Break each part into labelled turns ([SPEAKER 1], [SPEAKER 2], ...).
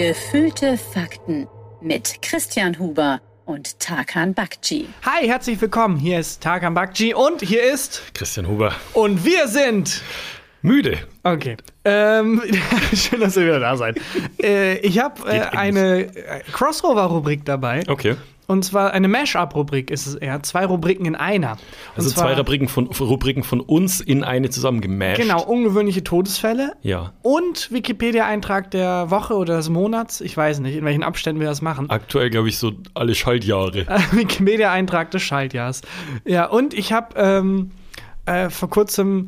[SPEAKER 1] Gefühlte Fakten mit Christian Huber und Tarkan Bakci.
[SPEAKER 2] Hi, herzlich willkommen. Hier ist Tarkan Bakci und hier ist
[SPEAKER 3] Christian Huber.
[SPEAKER 2] Und wir sind
[SPEAKER 3] müde.
[SPEAKER 2] Okay. Ähm, schön, dass ihr wieder da seid. äh, ich habe äh, eine Crossover-Rubrik dabei.
[SPEAKER 3] Okay.
[SPEAKER 2] Und zwar eine Mash-up-Rubrik ist es eher. Zwei Rubriken in einer.
[SPEAKER 3] Also zwei Rubriken von, Rubriken von uns in eine zusammengemasht.
[SPEAKER 2] Genau, ungewöhnliche Todesfälle.
[SPEAKER 3] Ja.
[SPEAKER 2] Und Wikipedia-Eintrag der Woche oder des Monats. Ich weiß nicht, in welchen Abständen wir das machen.
[SPEAKER 3] Aktuell, glaube ich, so alle Schaltjahre.
[SPEAKER 2] Wikipedia-Eintrag des Schaltjahrs. Ja, und ich habe ähm, äh, vor kurzem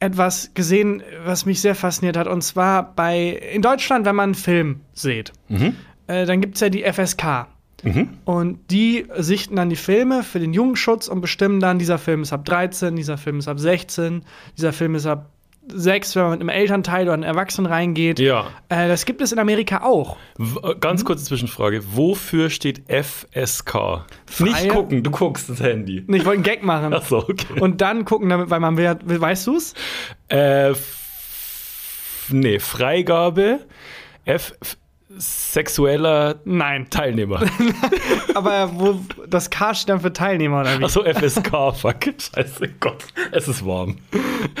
[SPEAKER 2] etwas gesehen, was mich sehr fasziniert hat. Und zwar bei in Deutschland, wenn man einen Film sieht, mhm. äh, dann gibt es ja die FSK. Mhm. Und die sichten dann die Filme für den Jugendschutz und bestimmen dann, dieser Film ist ab 13, dieser Film ist ab 16, dieser Film ist ab 6, wenn man mit einem Elternteil oder einem Erwachsenen reingeht.
[SPEAKER 3] Ja.
[SPEAKER 2] Äh, das gibt es in Amerika auch.
[SPEAKER 3] W äh, ganz kurze Zwischenfrage. Wofür steht FSK?
[SPEAKER 2] Freie
[SPEAKER 3] Nicht gucken, du guckst das Handy.
[SPEAKER 2] Nee, ich wollte einen Gag machen.
[SPEAKER 3] Ach so, okay.
[SPEAKER 2] Und dann gucken, damit, weil man will, weißt du's?
[SPEAKER 3] Äh, nee, Freigabe. F sexueller
[SPEAKER 2] Nein.
[SPEAKER 3] Teilnehmer.
[SPEAKER 2] Aber wo das K steht dann für Teilnehmer oder wie?
[SPEAKER 3] Achso, FSK, fuck. Scheiße, Gott, es ist warm.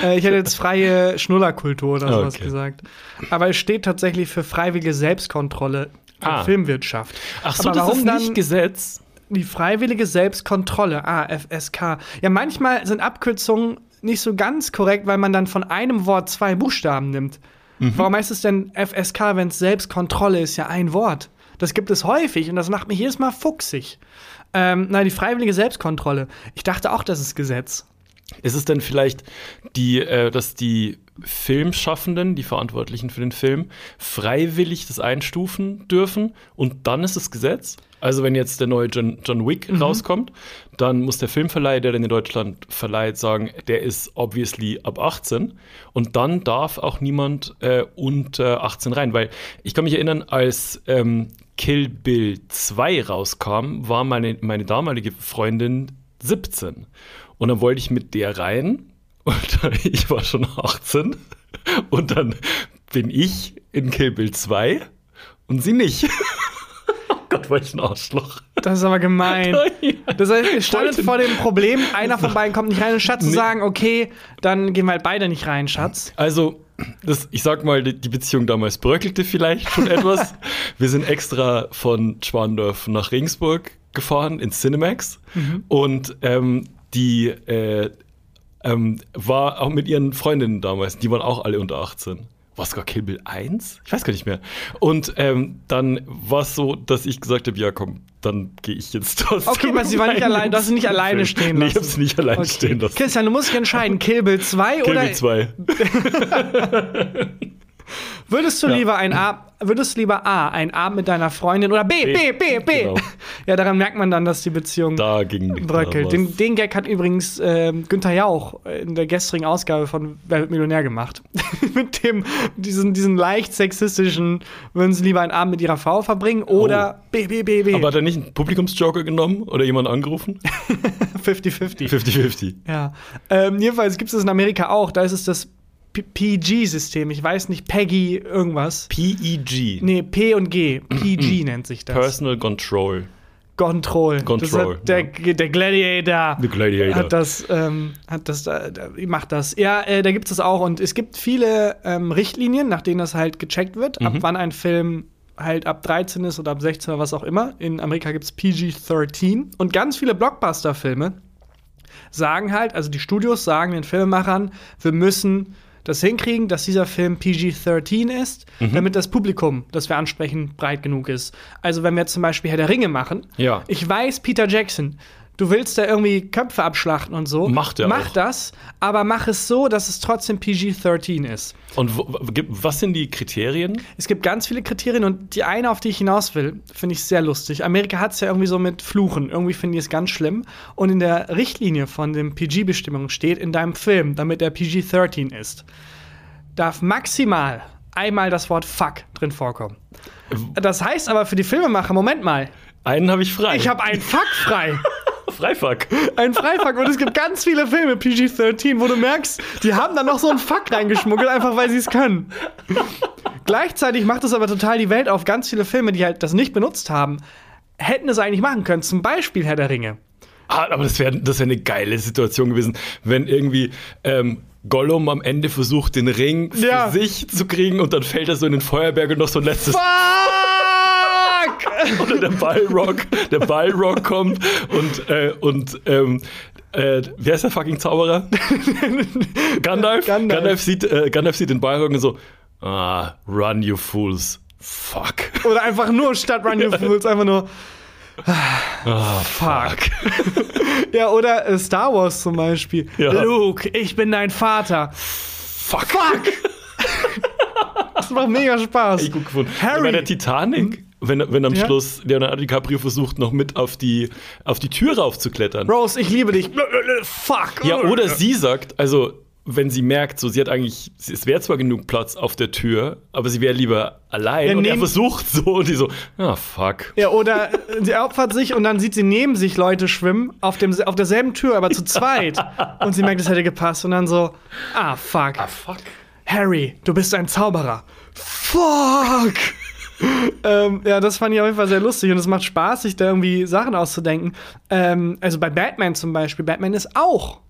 [SPEAKER 2] Äh, ich hätte jetzt freie Schnullerkultur oder sowas okay. gesagt. Aber es steht tatsächlich für freiwillige Selbstkontrolle der ah. Filmwirtschaft.
[SPEAKER 3] Ach so, Aber warum das ist nicht Gesetz?
[SPEAKER 2] Die freiwillige Selbstkontrolle, ah, FSK. Ja, manchmal sind Abkürzungen nicht so ganz korrekt, weil man dann von einem Wort zwei Buchstaben nimmt. Mhm. Warum heißt es denn FSK, wenn es Selbstkontrolle ist, ja ein Wort? Das gibt es häufig und das macht mich jedes Mal fuchsig. Ähm, na, die freiwillige Selbstkontrolle. Ich dachte auch, das ist Gesetz.
[SPEAKER 3] Ist es denn vielleicht die, äh, dass die Filmschaffenden, die Verantwortlichen für den Film, freiwillig das einstufen dürfen und dann ist es Gesetz? Also wenn jetzt der neue John, John Wick mhm. rauskommt, dann muss der Filmverleih, der den in Deutschland verleiht, sagen, der ist obviously ab 18 und dann darf auch niemand äh, unter 18 rein, weil ich kann mich erinnern, als ähm, Kill Bill 2 rauskam, war meine, meine damalige Freundin 17 und dann wollte ich mit der rein und ich war schon 18 und dann bin ich in Kill Bill 2 und sie nicht. Gott, welch ein Arschloch.
[SPEAKER 2] Das ist aber gemein. Das heißt, ihr standet vor dem Problem, einer von beiden kommt nicht rein, statt zu sagen, okay, dann gehen wir halt beide nicht rein, Schatz.
[SPEAKER 3] Also, das, ich sag mal, die Beziehung damals bröckelte vielleicht schon etwas. wir sind extra von Schwandorf nach Regensburg gefahren, ins Cinemax. Mhm. Und ähm, die äh, ähm, war auch mit ihren Freundinnen damals, die waren auch alle unter 18 war es sogar Kill Bill 1? Ich weiß gar nicht mehr. Und ähm, dann war es so, dass ich gesagt habe, ja komm, dann gehe ich jetzt trotzdem.
[SPEAKER 2] Okay, aber sie war nicht allein, du hast sie nicht alleine stehen lassen. Nee,
[SPEAKER 3] ich habe sie nicht alleine okay. stehen lassen.
[SPEAKER 2] Christian, du musst dich entscheiden, Kill Bill 2
[SPEAKER 3] Kill
[SPEAKER 2] oder...
[SPEAKER 3] Kill Bill
[SPEAKER 2] 2. Würdest du ja. lieber ein A, würdest du lieber A, ein Abend mit deiner Freundin oder B, B, B, B? Genau. Ja, daran merkt man dann, dass die Beziehung
[SPEAKER 3] da ging
[SPEAKER 2] bröckelt. Den, den, Gag hat übrigens äh, Günther Jauch in der gestrigen Ausgabe von Wer wird Millionär gemacht. mit dem, diesen, diesen leicht sexistischen, würden sie lieber einen Abend mit ihrer Frau verbringen oder oh. B, B, B, B.
[SPEAKER 3] Aber hat er nicht einen Publikumsjoker genommen oder jemand angerufen?
[SPEAKER 2] 50-50.
[SPEAKER 3] 50-50.
[SPEAKER 2] Ja. Ähm, jedenfalls gibt es das in Amerika auch. Da ist es das PG-System. Ich weiß nicht, Peggy irgendwas.
[SPEAKER 3] PEG.
[SPEAKER 2] Nee, P und G. PG nennt sich das.
[SPEAKER 3] Personal Control.
[SPEAKER 2] Control.
[SPEAKER 3] Control.
[SPEAKER 2] der, ja. der Gladiator.
[SPEAKER 3] The Gladiator.
[SPEAKER 2] Hat das, ähm, hat das, äh, macht das. Ja, äh, da gibt es auch. Und es gibt viele ähm, Richtlinien, nach denen das halt gecheckt wird, mhm. ab wann ein Film halt ab 13 ist oder ab 16 oder was auch immer. In Amerika gibt es PG-13. Und ganz viele Blockbuster-Filme sagen halt, also die Studios sagen den Filmemachern, wir müssen das hinkriegen, dass dieser Film PG-13 ist, mhm. damit das Publikum, das wir ansprechen, breit genug ist. Also wenn wir zum Beispiel Herr der Ringe machen,
[SPEAKER 3] ja.
[SPEAKER 2] ich weiß, Peter Jackson, du willst da irgendwie Köpfe abschlachten und so.
[SPEAKER 3] Macht er
[SPEAKER 2] Mach auch. das, aber mach es so, dass es trotzdem PG-13 ist.
[SPEAKER 3] Und was sind die Kriterien?
[SPEAKER 2] Es gibt ganz viele Kriterien und die eine, auf die ich hinaus will, finde ich sehr lustig. Amerika hat es ja irgendwie so mit Fluchen. Irgendwie finde ich es ganz schlimm. Und in der Richtlinie von den PG-Bestimmungen steht, in deinem Film, damit er PG-13 ist, darf maximal einmal das Wort Fuck drin vorkommen. Das heißt aber für die Filmemacher, Moment mal.
[SPEAKER 3] Einen habe ich frei.
[SPEAKER 2] Ich habe einen Fuck frei.
[SPEAKER 3] Freifuck.
[SPEAKER 2] Ein Freifuck. Und es gibt ganz viele Filme, PG-13, wo du merkst, die haben da noch so einen Fuck reingeschmuggelt, einfach weil sie es können. Gleichzeitig macht es aber total die Welt auf. Ganz viele Filme, die halt das nicht benutzt haben, hätten es eigentlich machen können. Zum Beispiel Herr der Ringe.
[SPEAKER 3] Ah, aber das wäre das wär eine geile Situation gewesen, wenn irgendwie ähm, Gollum am Ende versucht, den Ring für
[SPEAKER 2] Ja.
[SPEAKER 3] sich zu kriegen und dann fällt er so in den Feuerberg und noch so ein letztes
[SPEAKER 2] Fuck!
[SPEAKER 3] oder der Balrog, der Balrog kommt und, äh, und ähm, äh, wer ist der fucking Zauberer? Gandalf?
[SPEAKER 2] Gandalf.
[SPEAKER 3] Gandalf. sieht, äh, Gandalf sieht den Balrog und so, ah, run you fools. Fuck.
[SPEAKER 2] Oder einfach nur statt Run Your Fools, einfach nur.
[SPEAKER 3] Ah,
[SPEAKER 2] Fuck. Ja, oder äh, Star Wars zum Beispiel.
[SPEAKER 3] Ja.
[SPEAKER 2] Luke, ich bin dein Vater.
[SPEAKER 3] Fuck.
[SPEAKER 2] Fuck! das macht mega Spaß.
[SPEAKER 3] Ich gut gefunden.
[SPEAKER 2] Harry.
[SPEAKER 3] Bei der Titanic, wenn, wenn am
[SPEAKER 2] Ja.
[SPEAKER 3] Schluss Leonardo DiCaprio versucht, noch mit auf die, auf die Tür raufzuklettern.
[SPEAKER 2] Rose, ich liebe dich. Fuck.
[SPEAKER 3] Ja, oder sie sagt, also wenn sie merkt, so sie hat eigentlich, es wäre zwar genug Platz auf der Tür, aber sie wäre lieber allein
[SPEAKER 2] Ja,
[SPEAKER 3] und er versucht so und die so, ah fuck.
[SPEAKER 2] Ja, oder sie opfert sich und dann sieht sie neben sich Leute schwimmen, auf, dem, auf derselben Tür, aber zu zweit. Und sie merkt, es hätte gepasst. Und dann so, ah, fuck.
[SPEAKER 3] fuck.
[SPEAKER 2] Harry, du bist ein Zauberer. Fuck! Ähm, ja, das fand ich auf jeden Fall sehr lustig und es macht Spaß, sich da irgendwie Sachen auszudenken. Ähm, also bei Batman zum Beispiel, Batman ist auch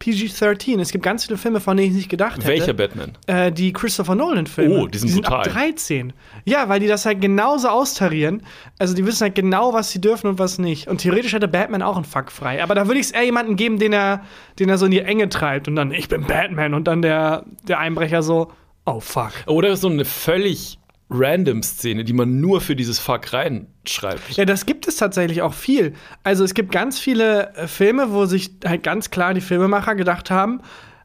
[SPEAKER 2] PG-13. Es gibt ganz viele Filme, von denen ich nicht gedacht hätte.
[SPEAKER 3] Welcher Batman?
[SPEAKER 2] Äh, die Christopher Nolan-Filme.
[SPEAKER 3] Oh, die sind
[SPEAKER 2] ab
[SPEAKER 3] brutal.
[SPEAKER 2] 13. Ja, weil die das halt genauso austarieren. Also die wissen halt genau, was sie dürfen und was nicht. Und theoretisch hätte Batman auch einen Fuck frei. Aber da würde ich es eher jemanden geben, den er, den er so in die Enge treibt. Und dann, ich bin Batman. Und dann der, der Einbrecher so, oh fuck.
[SPEAKER 3] Oder so eine völlig random Szene, die man nur für dieses Fuck reinschreibt.
[SPEAKER 2] Ja, das gibt es tatsächlich auch viel. Also es gibt ganz viele äh, Filme, wo sich halt ganz klar die Filmemacher gedacht haben,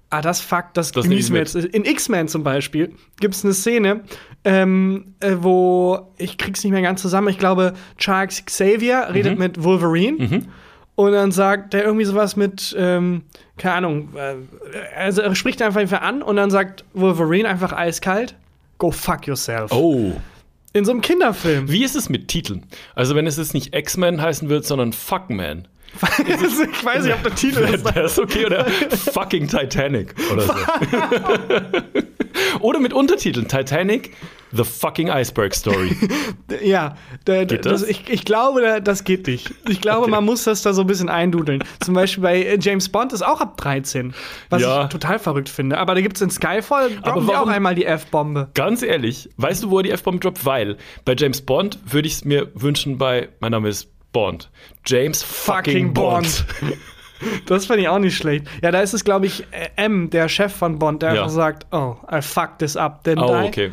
[SPEAKER 2] ah, das Fuck, das,
[SPEAKER 3] Das
[SPEAKER 2] genießen wir jetzt. In X-Men zum Beispiel gibt es eine Szene, ähm, äh, wo, ich krieg's nicht mehr ganz zusammen, ich glaube, Charles Xavier redet
[SPEAKER 3] Mhm.
[SPEAKER 2] mit Wolverine. Und dann sagt er irgendwie sowas mit, ähm, keine Ahnung, äh, also er spricht einfach an und dann sagt Wolverine einfach eiskalt, go fuck yourself.
[SPEAKER 3] Oh.
[SPEAKER 2] In so einem Kinderfilm.
[SPEAKER 3] Wie ist es mit Titeln? Also wenn es jetzt nicht X-Men heißen wird, sondern Fuckman.
[SPEAKER 2] ich weiß nicht, ob der Titel ist.
[SPEAKER 3] Wäre das okay oder fucking Titanic oder so. oder mit Untertiteln Titanic, The fucking Iceberg Story.
[SPEAKER 2] Ja, da,
[SPEAKER 3] Geht
[SPEAKER 2] das?
[SPEAKER 3] das?
[SPEAKER 2] ich, ich glaube, da, das geht nicht. Ich glaube,
[SPEAKER 3] Okay.
[SPEAKER 2] man muss das da so ein bisschen eindudeln. Zum Beispiel bei äh, James Bond ist auch ab 13, was
[SPEAKER 3] Ja.
[SPEAKER 2] ich total verrückt finde. Aber da gibt es in Skyfall droppen die auch
[SPEAKER 3] warum-
[SPEAKER 2] einmal die F-Bombe.
[SPEAKER 3] Ganz ehrlich, weißt du, wo er die F-Bomb droppt? Weil bei James Bond würde ich es mir wünschen bei, mein Name ist Bond. James fucking,
[SPEAKER 2] Fucking
[SPEAKER 3] Bond.
[SPEAKER 2] Das fand ich auch nicht schlecht. Ja, da ist es, glaube ich, äh, M, der Chef von Bond, der
[SPEAKER 3] Ja.
[SPEAKER 2] einfach sagt, oh, I fucked this up, didn't
[SPEAKER 3] Oh,
[SPEAKER 2] I?
[SPEAKER 3] okay.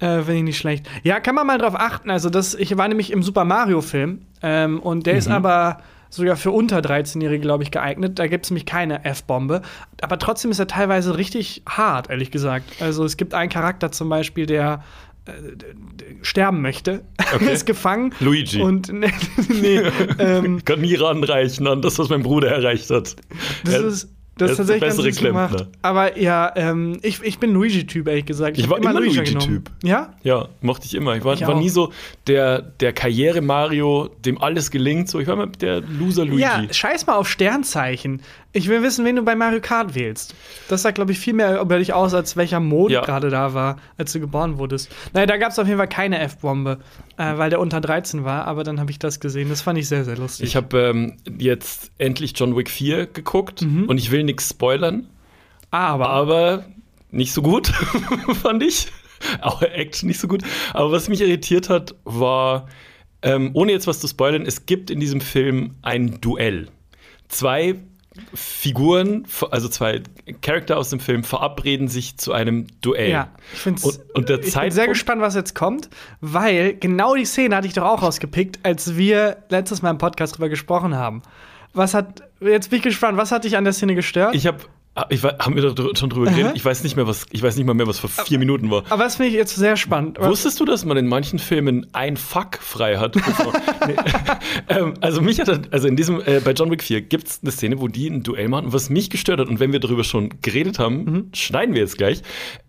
[SPEAKER 2] Äh, Finde ich nicht schlecht. Ja, kann man mal drauf achten. Also, das, ich war nämlich im Super Mario-Film ähm, und der
[SPEAKER 3] Mhm.
[SPEAKER 2] ist aber sogar für unter 13-Jährige, glaube ich, geeignet. Da gibt es nämlich keine F-Bombe. Aber trotzdem ist er teilweise richtig hart, ehrlich gesagt. Also, es gibt einen Charakter zum Beispiel, der sterben möchte.
[SPEAKER 3] Okay.
[SPEAKER 2] ist gefangen.
[SPEAKER 3] Luigi.
[SPEAKER 2] Und nee, nee ähm,
[SPEAKER 3] kann nie ranreichen an das, was mein Bruder erreicht hat.
[SPEAKER 2] das
[SPEAKER 3] Er-
[SPEAKER 2] ist.
[SPEAKER 3] Er
[SPEAKER 2] Das ist tatsächlich ganz
[SPEAKER 3] bessere
[SPEAKER 2] gemacht.
[SPEAKER 3] Klempner.
[SPEAKER 2] Aber ja, ähm, ich, ich bin Luigi-Typ, ehrlich gesagt.
[SPEAKER 3] Ich
[SPEAKER 2] hab
[SPEAKER 3] war immer
[SPEAKER 2] Luigi
[SPEAKER 3] Luigi-Typ.
[SPEAKER 2] Ja?
[SPEAKER 3] Ja, mochte ich immer. Ich war,
[SPEAKER 2] Ich
[SPEAKER 3] war nie so der, der Karriere-Mario, dem alles gelingt. So, ich war immer der Loser Luigi.
[SPEAKER 2] Ja, scheiß mal auf Sternzeichen. Ich will wissen, wen du bei Mario Kart wählst. Das sagt, glaube ich, viel mehr über dich aus, als welcher Mond
[SPEAKER 3] Ja.
[SPEAKER 2] gerade da war, als du geboren wurdest. Naja, da gab es auf jeden Fall keine F-Bombe, äh, weil der unter 13 war, aber dann habe ich das gesehen. Das fand ich sehr, sehr lustig.
[SPEAKER 3] Ich habe ähm, jetzt endlich John Wick 4 geguckt
[SPEAKER 2] Mhm.
[SPEAKER 3] und ich will nichts spoilern,
[SPEAKER 2] aber,
[SPEAKER 3] aber nicht so gut, fand ich. Auch Action nicht so gut. Aber was mich irritiert hat, war, ähm, ohne jetzt was zu spoilern, es gibt in diesem Film ein Duell. Zwei Figuren, also zwei Charakter aus dem Film verabreden sich zu einem Duell.
[SPEAKER 2] ja, ich finde
[SPEAKER 3] Und, und der
[SPEAKER 2] Ich bin sehr gespannt, was jetzt kommt, weil genau die Szene hatte ich doch auch rausgepickt, als wir letztes Mal im Podcast drüber gesprochen haben. Was hat, jetzt bin ich gespannt, was hat dich an der Szene gestört?
[SPEAKER 3] ich habe ich war, haben wir da schon drüber geredet? Ich weiß nicht mehr, was ich weiß nicht mal mehr, was vor vier Minuten war.
[SPEAKER 2] aber das finde ich jetzt sehr spannend.
[SPEAKER 3] Wusstest du, dass man in manchen Filmen ein Fuck frei hat? nee. ähm, also mich hat also in diesem äh, bei John Wick 4 gibt es eine Szene, wo die ein Duell machen. Und was mich gestört hat und wenn wir darüber schon geredet haben,
[SPEAKER 2] Mhm.
[SPEAKER 3] schneiden wir jetzt gleich,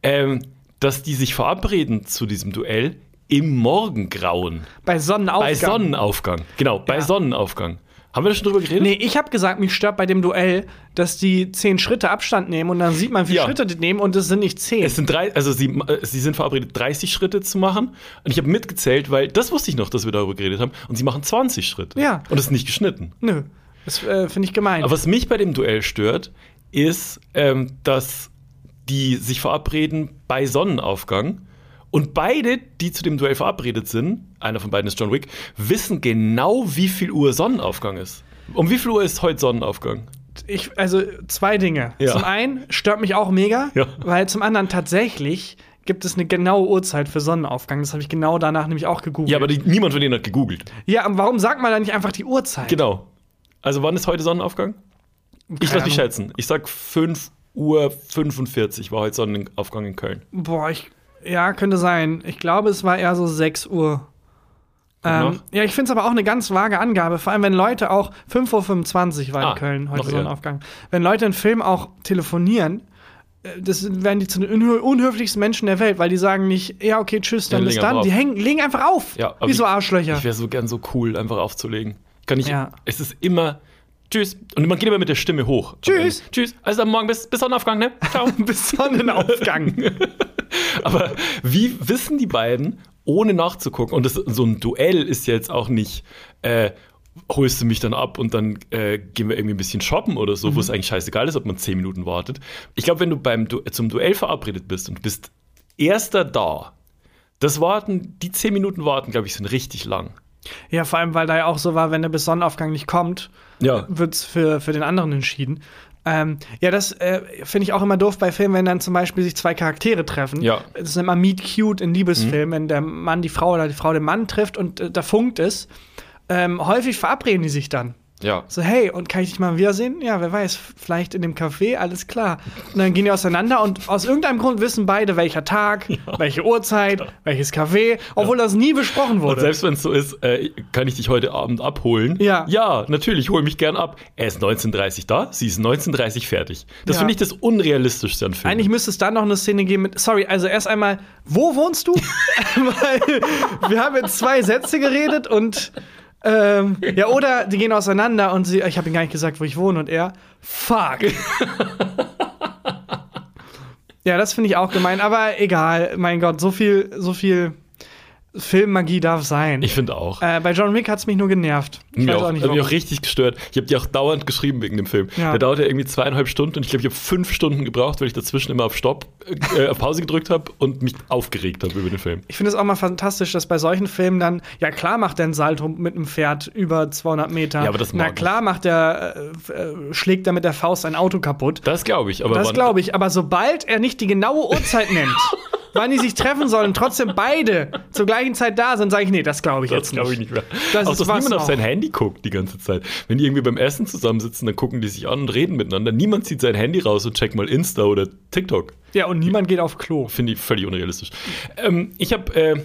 [SPEAKER 3] ähm, dass die sich verabreden zu diesem Duell im Morgengrauen
[SPEAKER 2] bei Sonnenaufgang.
[SPEAKER 3] bei Sonnenaufgang. Genau, bei
[SPEAKER 2] Ja.
[SPEAKER 3] Sonnenaufgang. Haben wir da schon drüber geredet?
[SPEAKER 2] Nee, ich habe gesagt, mich stört bei dem Duell, dass die zehn Schritte Abstand nehmen und dann sieht man, wie viele
[SPEAKER 3] Ja.
[SPEAKER 2] Schritte die nehmen und es sind nicht zehn.
[SPEAKER 3] Es sind drei, also sie, äh, sie sind verabredet, 30 Schritte zu machen. Und ich habe mitgezählt, weil das wusste ich noch, dass wir darüber geredet haben. Und sie machen 20 Schritte.
[SPEAKER 2] Ja.
[SPEAKER 3] Und es ist nicht geschnitten.
[SPEAKER 2] Nö, das äh, finde ich gemein.
[SPEAKER 3] Aber was mich bei dem Duell stört, ist, ähm, dass die sich verabreden bei Sonnenaufgang. Und beide, die zu dem Duell verabredet sind, einer von beiden ist John Wick, wissen genau, wie viel Uhr Sonnenaufgang ist. Um wie viel Uhr ist heute Sonnenaufgang?
[SPEAKER 2] ich, also zwei Dinge.
[SPEAKER 3] Ja.
[SPEAKER 2] Zum einen stört mich auch mega,
[SPEAKER 3] Ja.
[SPEAKER 2] weil zum anderen tatsächlich gibt es eine genaue Uhrzeit für Sonnenaufgang. Das habe ich genau danach nämlich auch gegoogelt.
[SPEAKER 3] Ja, aber die, niemand von denen hat gegoogelt.
[SPEAKER 2] ja, und warum sagt man da nicht einfach die Uhrzeit?
[SPEAKER 3] Genau. Also wann ist heute Sonnenaufgang? Ich lass mich schätzen. Ich sag 5 Uhr 45 war heute Sonnenaufgang in Köln.
[SPEAKER 2] Boah, ich, ja, könnte sein. Ich glaube, es war eher so 6 Uhr. Ähm, ja, ich finde es aber auch eine ganz vage Angabe, vor allem wenn Leute auch 5.25 Uhr war
[SPEAKER 3] Ah,
[SPEAKER 2] in Köln heute
[SPEAKER 3] noch eher.
[SPEAKER 2] Sonnenaufgang. Wenn Leute in Film auch telefonieren, äh, das werden die zu den unhö unhöflichsten Menschen der Welt, weil die sagen nicht, ja, okay, tschüss, dann
[SPEAKER 3] Ja,
[SPEAKER 2] bis dann. Die hängen, legen einfach auf.
[SPEAKER 3] Ja,
[SPEAKER 2] Wie so
[SPEAKER 3] ich-
[SPEAKER 2] Arschlöcher.
[SPEAKER 3] Ich wäre so gern so cool, einfach aufzulegen. Kann ich.
[SPEAKER 2] Ja.
[SPEAKER 3] Es ist immer Tschüss. Und man geht immer mit der Stimme hoch.
[SPEAKER 2] Tschüss.
[SPEAKER 3] Ende. Tschüss. Also dann morgen bis, bis Sonnenaufgang, ne? Ciao.
[SPEAKER 2] bis Sonnenaufgang.
[SPEAKER 3] Aber wie wissen die beiden, ohne nachzugucken, und das, so ein Duell ist ja jetzt auch nicht, äh, holst du mich dann ab und dann äh, gehen wir irgendwie ein bisschen shoppen oder so, wo es eigentlich scheißegal ist, ob man zehn Minuten wartet. Ich glaube, wenn du beim du zum Duell verabredet bist und du bist erster da, das Warten, die zehn Minuten warten, glaube ich, sind richtig lang.
[SPEAKER 2] Ja, vor allem, weil da ja auch so war, wenn der bis Sonnenaufgang nicht kommt,
[SPEAKER 3] Ja.
[SPEAKER 2] wird es für, für den anderen entschieden. Ähm, ja, das äh, finde ich auch immer doof bei Filmen, wenn dann zum Beispiel sich zwei Charaktere treffen.
[SPEAKER 3] Ja.
[SPEAKER 2] Das ist immer Meet Cute in Liebesfilmen, wenn der Mann die Frau oder die Frau den Mann trifft und äh, da funkt es. Ähm, häufig verabreden die sich dann.
[SPEAKER 3] Ja.
[SPEAKER 2] So, hey, und kann ich dich mal wiedersehen? Ja, wer weiß, vielleicht in dem Café, alles klar. Und dann gehen die auseinander und aus irgendeinem Grund wissen beide, welcher Tag, welche Uhrzeit, welches Café, obwohl das nie besprochen
[SPEAKER 3] Und
[SPEAKER 2] wurde.
[SPEAKER 3] selbst wenn es so ist, äh, kann ich dich heute Abend abholen?
[SPEAKER 2] Ja.
[SPEAKER 3] Ja, natürlich, hol mich gern ab. Er ist 19.30 da, sie ist 19.30 fertig. Das
[SPEAKER 2] Ja.
[SPEAKER 3] finde ich das Unrealistischste an Filmen.
[SPEAKER 2] Eigentlich müsste es dann noch eine Szene geben mit, sorry, also erst einmal, wo wohnst du? Weil wir haben jetzt zwei Sätze geredet und ähm, ja, oder die gehen auseinander und sie, ich habe ihm gar nicht gesagt, wo ich wohne und er, fuck. ja, das finde ich auch gemein, aber egal, mein Gott, so viel, so viel Filmmagie darf sein.
[SPEAKER 3] ich finde auch.
[SPEAKER 2] äh, bei John Wick hat es mich nur genervt. Ich
[SPEAKER 3] mir
[SPEAKER 2] weiß
[SPEAKER 3] auch,
[SPEAKER 2] auch nicht,
[SPEAKER 3] hat mich auch richtig gestört. Ich habe die auch dauernd geschrieben wegen dem Film.
[SPEAKER 2] Ja.
[SPEAKER 3] Der dauert ja irgendwie zweieinhalb Stunden und ich glaube, ich habe fünf Stunden gebraucht, weil ich dazwischen immer auf Stopp, äh, auf Pause gedrückt habe und mich aufgeregt habe über den Film.
[SPEAKER 2] Ich finde es auch mal fantastisch, dass bei solchen Filmen dann, ja klar macht der ein Salto mit einem Pferd über 200 Meter.
[SPEAKER 3] Ja, aber das
[SPEAKER 2] Na klar macht der, äh, äh, schlägt er mit der Faust ein Auto kaputt.
[SPEAKER 3] Das glaube ich, aber
[SPEAKER 2] Das glaube ich. Aber sobald er nicht die genaue Uhrzeit nennt, wann die sich treffen sollen, trotzdem beide zur gleichen Zeit da sind, sage ich, nee, das glaube ich
[SPEAKER 3] Das
[SPEAKER 2] jetzt
[SPEAKER 3] glaube
[SPEAKER 2] nicht.
[SPEAKER 3] ich nicht mehr.
[SPEAKER 2] Das
[SPEAKER 3] auch dass niemand auf sein Handy guckt die ganze Zeit. Wenn die irgendwie beim Essen zusammensitzen, dann gucken die sich an und reden miteinander. Niemand zieht sein Handy raus und checkt mal Insta oder TikTok.
[SPEAKER 2] Ja, und niemand geht auf Klo.
[SPEAKER 3] Finde ich völlig unrealistisch. Ähm, ich habe, äh,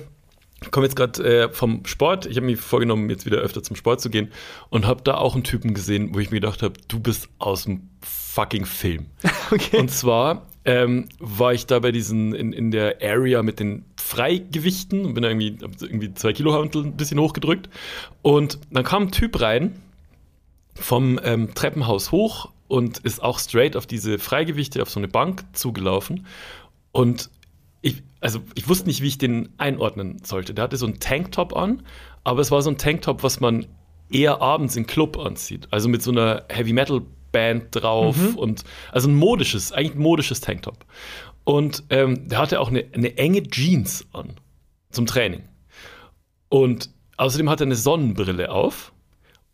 [SPEAKER 3] komme jetzt gerade äh, vom Sport. Ich habe mir vorgenommen, jetzt wieder öfter zum Sport zu gehen und habe da auch einen Typen gesehen, wo ich mir gedacht habe, du bist aus dem fucking Film.
[SPEAKER 2] Okay.
[SPEAKER 3] Und zwar ähm, war ich da bei diesen in, in der Area mit den Freigewichten und bin da irgendwie, irgendwie zwei Kilo Hantel ein bisschen hochgedrückt. Und dann kam ein Typ rein vom ähm, Treppenhaus hoch und ist auch straight auf diese Freigewichte auf so eine Bank zugelaufen. Und ich, also ich wusste nicht, wie ich den einordnen sollte. Der hatte so einen Tanktop an, aber es war so ein Tanktop, was man eher abends im Club anzieht. Also mit so einer Heavy Metal Band drauf und also ein modisches, eigentlich ein modisches Tanktop. Und ähm, der hatte auch eine, eine enge Jeans an zum Training. Und außerdem hat er eine Sonnenbrille auf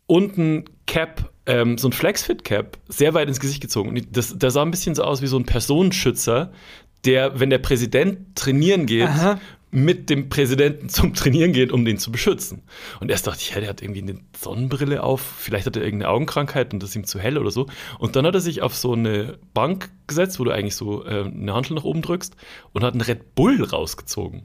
[SPEAKER 3] und ein Cap, ähm, so ein Flexfit-Cap, sehr weit ins Gesicht gezogen. Und das, der sah ein bisschen so aus wie so ein Personenschützer, der, wenn der Präsident trainieren geht,
[SPEAKER 2] Aha.
[SPEAKER 3] Mit dem Präsidenten zum Trainieren geht, um den zu beschützen. Und erst dachte ich, ja, der hat irgendwie eine Sonnenbrille auf, vielleicht hat er irgendeine Augenkrankheit und das ist ihm zu hell oder so. Und dann hat er sich auf so eine Bank gesetzt, wo du eigentlich so äh, eine Handel nach oben drückst und hat einen Red Bull rausgezogen.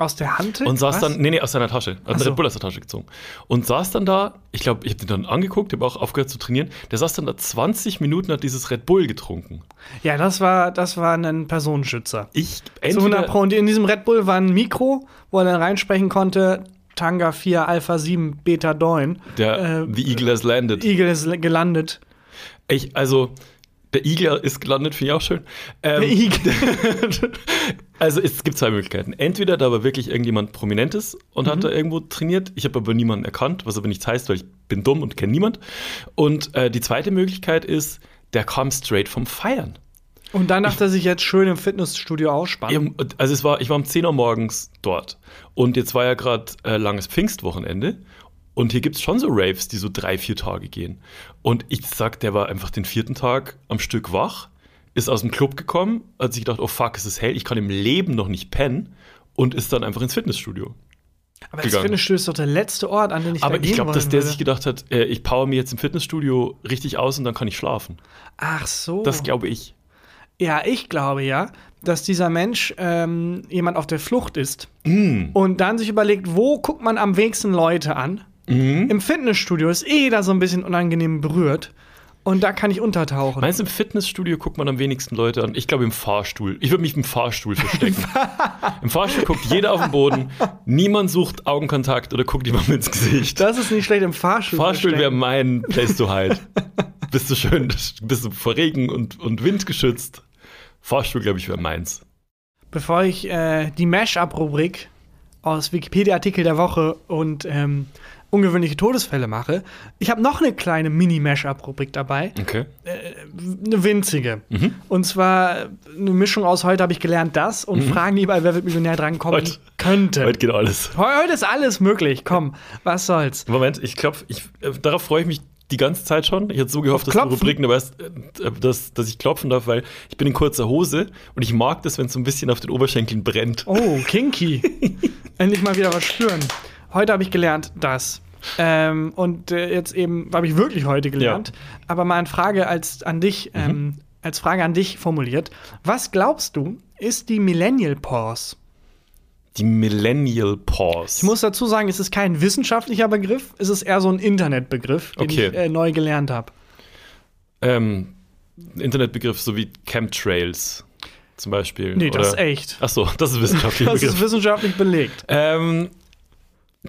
[SPEAKER 2] Aus der Hand?
[SPEAKER 3] Und saß
[SPEAKER 2] Was?
[SPEAKER 3] dann, nee, nee, aus seiner Tasche. Hat einen
[SPEAKER 2] so.
[SPEAKER 3] Red Bull aus der Tasche gezogen. Und saß dann da, ich glaube, ich habe den dann angeguckt, habe auch aufgehört zu trainieren. Der saß dann da 20 Minuten, hat dieses Red Bull getrunken.
[SPEAKER 2] Ja, das war, das war ein Personenschützer.
[SPEAKER 3] Ich,
[SPEAKER 2] Zu 100
[SPEAKER 3] entweder,
[SPEAKER 2] Pro. Und in diesem Red Bull war ein Mikro, wo er dann reinsprechen konnte: Tanga 4 Alpha 7 Beta Doin.
[SPEAKER 3] Der
[SPEAKER 2] Äh,
[SPEAKER 3] The Eagle has landed.
[SPEAKER 2] Igel ist gelandet.
[SPEAKER 3] Ich, also, der Igel ist gelandet, finde ich auch schön. Ähm,
[SPEAKER 2] Der Igel.
[SPEAKER 3] also es gibt zwei Möglichkeiten. Entweder da war wirklich irgendjemand Prominentes und
[SPEAKER 2] Mhm.
[SPEAKER 3] hat da irgendwo trainiert. Ich habe aber niemanden erkannt, was aber nichts heißt, weil ich bin dumm und kenne niemand. Und äh, die zweite Möglichkeit ist, der kam straight vom Feiern.
[SPEAKER 2] Und dann dachte er sich jetzt schön im Fitnessstudio ausspannen.
[SPEAKER 3] Also es war, ich war um 10 Uhr morgens dort. Und jetzt war ja gerade äh, langes Pfingstwochenende. Und hier gibt es schon so Raves, die so drei, vier Tage gehen. Und ich sag, der war einfach den vierten Tag am Stück wach, ist aus dem Club gekommen, hat sich gedacht, oh fuck, es ist hell, ich kann im Leben noch nicht pennen und ist dann einfach ins Fitnessstudio.
[SPEAKER 2] Aber das
[SPEAKER 3] gegangen.
[SPEAKER 2] Fitnessstudio ist doch der letzte Ort, an den ich
[SPEAKER 3] Aber ich glaube, dass der
[SPEAKER 2] würde.
[SPEAKER 3] sich gedacht hat, äh, ich power mir jetzt im Fitnessstudio richtig aus und dann kann ich schlafen.
[SPEAKER 2] Ach so.
[SPEAKER 3] Das glaube ich.
[SPEAKER 2] Ja, ich glaube ja, dass dieser Mensch ähm, jemand auf der Flucht ist
[SPEAKER 3] Mm.
[SPEAKER 2] und dann sich überlegt, wo guckt man am wenigsten Leute an?
[SPEAKER 3] Mhm.
[SPEAKER 2] Im Fitnessstudio ist eh da so ein bisschen unangenehm berührt und da kann ich untertauchen.
[SPEAKER 3] Meinst du, im Fitnessstudio guckt man am wenigsten Leute an? Ich glaube im Fahrstuhl. Ich würde mich im Fahrstuhl verstecken. Im Fahrstuhl guckt jeder auf den Boden. Niemand sucht Augenkontakt oder guckt jemandem ins Gesicht.
[SPEAKER 2] das ist nicht schlecht im Fahrstuhl.
[SPEAKER 3] Fahrstuhl wäre mein Place to hide. bist du schön, bist du vor Regen und, und Wind geschützt. Fahrstuhl, glaube ich, wäre meins.
[SPEAKER 2] Bevor ich äh, die Mash-up-Rubrik aus Wikipedia-Artikel der Woche und ähm, ungewöhnliche Todesfälle mache, ich habe noch eine kleine Mini-Mash-up-Rubrik dabei.
[SPEAKER 3] Okay.
[SPEAKER 2] eine winzige.
[SPEAKER 3] Mhm.
[SPEAKER 2] Und zwar eine Mischung aus heute habe ich gelernt das und Fragen, die bei Wer wird Millionär drankommen
[SPEAKER 3] Mhm. Heute-
[SPEAKER 2] könnten.
[SPEAKER 3] Heute geht alles.
[SPEAKER 2] Heu- Heute ist alles möglich. Komm, was soll's.
[SPEAKER 3] Moment, ich klopfe. Ich, äh, darauf freue ich mich die ganze Zeit schon. Ich hätte so gehofft, dass du
[SPEAKER 2] Klopfen?
[SPEAKER 3] Rubriken dabei hast, äh, dass, dass ich klopfen darf, weil ich bin in kurzer Hose und ich mag das, wenn es so ein bisschen auf den Oberschenkeln brennt.
[SPEAKER 2] Oh, kinky. Endlich mal wieder was spüren. Heute habe ich gelernt das. Ähm, und äh, jetzt eben habe ich wirklich heute gelernt. Aber mal eine Frage als an dich,
[SPEAKER 3] Mhm.
[SPEAKER 2] ähm, als Frage an dich formuliert. Was glaubst du, ist die Millennial Pause?
[SPEAKER 3] Die Millennial Pause.
[SPEAKER 2] Ich muss dazu sagen, es ist kein wissenschaftlicher Begriff, es ist eher so ein Internetbegriff, den
[SPEAKER 3] Okay.
[SPEAKER 2] ich äh, neu gelernt habe.
[SPEAKER 3] ähm, Internetbegriff so wie Chemtrails zum Beispiel.
[SPEAKER 2] Nee, das ist echt.
[SPEAKER 3] Ach so, das ist wissenschaftlicher
[SPEAKER 2] Das ist wissenschaftlich belegt.
[SPEAKER 3] Ähm,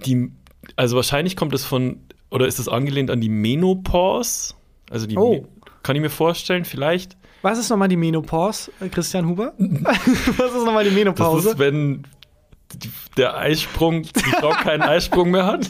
[SPEAKER 3] die, also wahrscheinlich kommt es von, oder ist es angelehnt an die Menopause? Also die,
[SPEAKER 2] Oh.
[SPEAKER 3] Kann ich mir vorstellen, vielleicht.
[SPEAKER 2] Was ist nochmal die Menopause, äh, Christian Huber? Was ist nochmal die
[SPEAKER 3] Das
[SPEAKER 2] Menopause?
[SPEAKER 3] ist, wenn der Eisprung, die Frau keinen Eisprung mehr hat.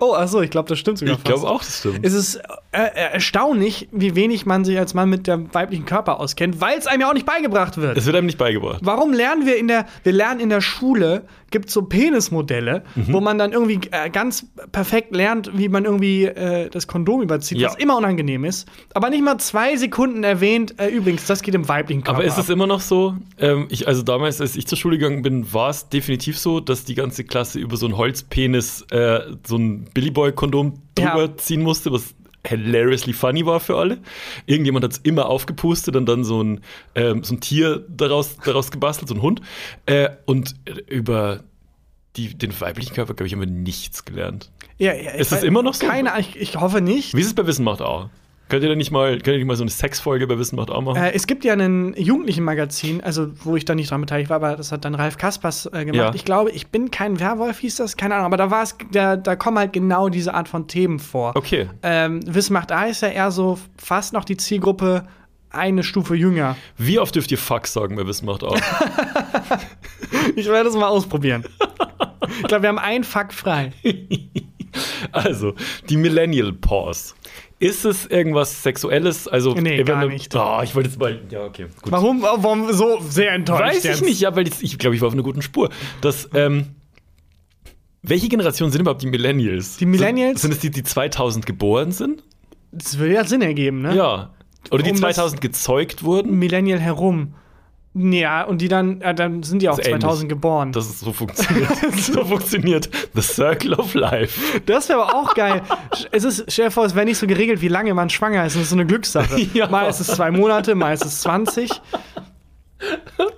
[SPEAKER 2] Oh, ach so, ich glaube, das stimmt sogar
[SPEAKER 3] Ich glaube auch, das stimmt.
[SPEAKER 2] Es ist äh, äh, erstaunlich, wie wenig man sich als Mann mit dem weiblichen Körper auskennt, weil es einem ja auch nicht beigebracht wird.
[SPEAKER 3] Es wird einem nicht beigebracht.
[SPEAKER 2] Warum lernen wir in der, wir lernen in der Schule, gibt so Penismodelle,
[SPEAKER 3] Mhm.
[SPEAKER 2] wo man dann irgendwie äh, ganz perfekt lernt, wie man irgendwie äh, das Kondom überzieht,
[SPEAKER 3] Ja.
[SPEAKER 2] was immer unangenehm ist. Aber nicht mal zwei Sekunden erwähnt, äh, übrigens, das geht im weiblichen Körper.
[SPEAKER 3] Aber ist es immer noch so? Ähm, ich, also damals, als ich zur Schule gegangen bin, war es definitiv so, dass die ganze Klasse über so einen Holzpenis äh, so ein Billy Boy Kondom drüber
[SPEAKER 2] Ja.
[SPEAKER 3] ziehen musste, was hilariously funny war für alle. Irgendjemand hat es immer aufgepustet und dann so ein, ähm, so ein Tier daraus, daraus gebastelt, so ein Hund. Äh, und über die, den weiblichen Körper, glaube ich, haben wir nichts gelernt.
[SPEAKER 2] ja, ja,
[SPEAKER 3] ist es
[SPEAKER 2] weiß-
[SPEAKER 3] immer noch so?
[SPEAKER 2] Keine, ich, ich hoffe nicht.
[SPEAKER 3] Wie ist es bei Wissen macht auch? Könnt ihr da nicht mal, könnt ihr nicht mal so eine Sexfolge bei Wissen macht auch machen?
[SPEAKER 2] Äh, es gibt ja ein Jugendlichen-Magazin, also wo ich da nicht dran beteiligt war, aber das hat dann Ralf Kaspers äh, gemacht.
[SPEAKER 3] Ja.
[SPEAKER 2] Ich glaube, ich bin kein Werwolf, hieß das, keine Ahnung, aber da war es, da, da kommen halt genau diese Art von Themen vor.
[SPEAKER 3] okay.
[SPEAKER 2] Ähm, Wiss macht A ist ja eher so fast noch die Zielgruppe eine Stufe jünger.
[SPEAKER 3] Wie oft dürft ihr Fuck sagen bei Wissen macht auch?
[SPEAKER 2] Ich werde es mal ausprobieren. ich glaube, wir haben einen Fuck frei.
[SPEAKER 3] Also, die Millennial Pause. Ist es irgendwas Sexuelles? Also,
[SPEAKER 2] Nee,
[SPEAKER 3] wenn
[SPEAKER 2] gar nicht.
[SPEAKER 3] Oh, ich wollte jetzt mal. Ja, okay. Gut.
[SPEAKER 2] Warum, warum so sehr enttäuscht?
[SPEAKER 3] Weiß ich
[SPEAKER 2] jetzt?
[SPEAKER 3] nicht, ja, weil jetzt, ich glaube, ich war auf einer guten Spur. Das, ähm, welche Generation sind überhaupt die Millennials?
[SPEAKER 2] Die Millennials?
[SPEAKER 3] Sind, sind es die, die 2000 geboren sind?
[SPEAKER 2] Das würde ja Sinn ergeben, ne?
[SPEAKER 3] Ja. Oder die
[SPEAKER 2] Um das-
[SPEAKER 3] 2000 gezeugt wurden?
[SPEAKER 2] Millennial herum. Ja, und die dann, äh, dann sind die auch
[SPEAKER 3] Das ist ähnlich.
[SPEAKER 2] 2000 geboren.
[SPEAKER 3] Das ist so funktioniert. so funktioniert The Circle of Life.
[SPEAKER 2] Das wäre aber auch geil. es ist, stell dir vor, es wäre nicht so geregelt, wie lange man schwanger ist. Das ist so eine Glückssache.
[SPEAKER 3] Ja.
[SPEAKER 2] Mal ist es zwei Monate, mal ist es 20.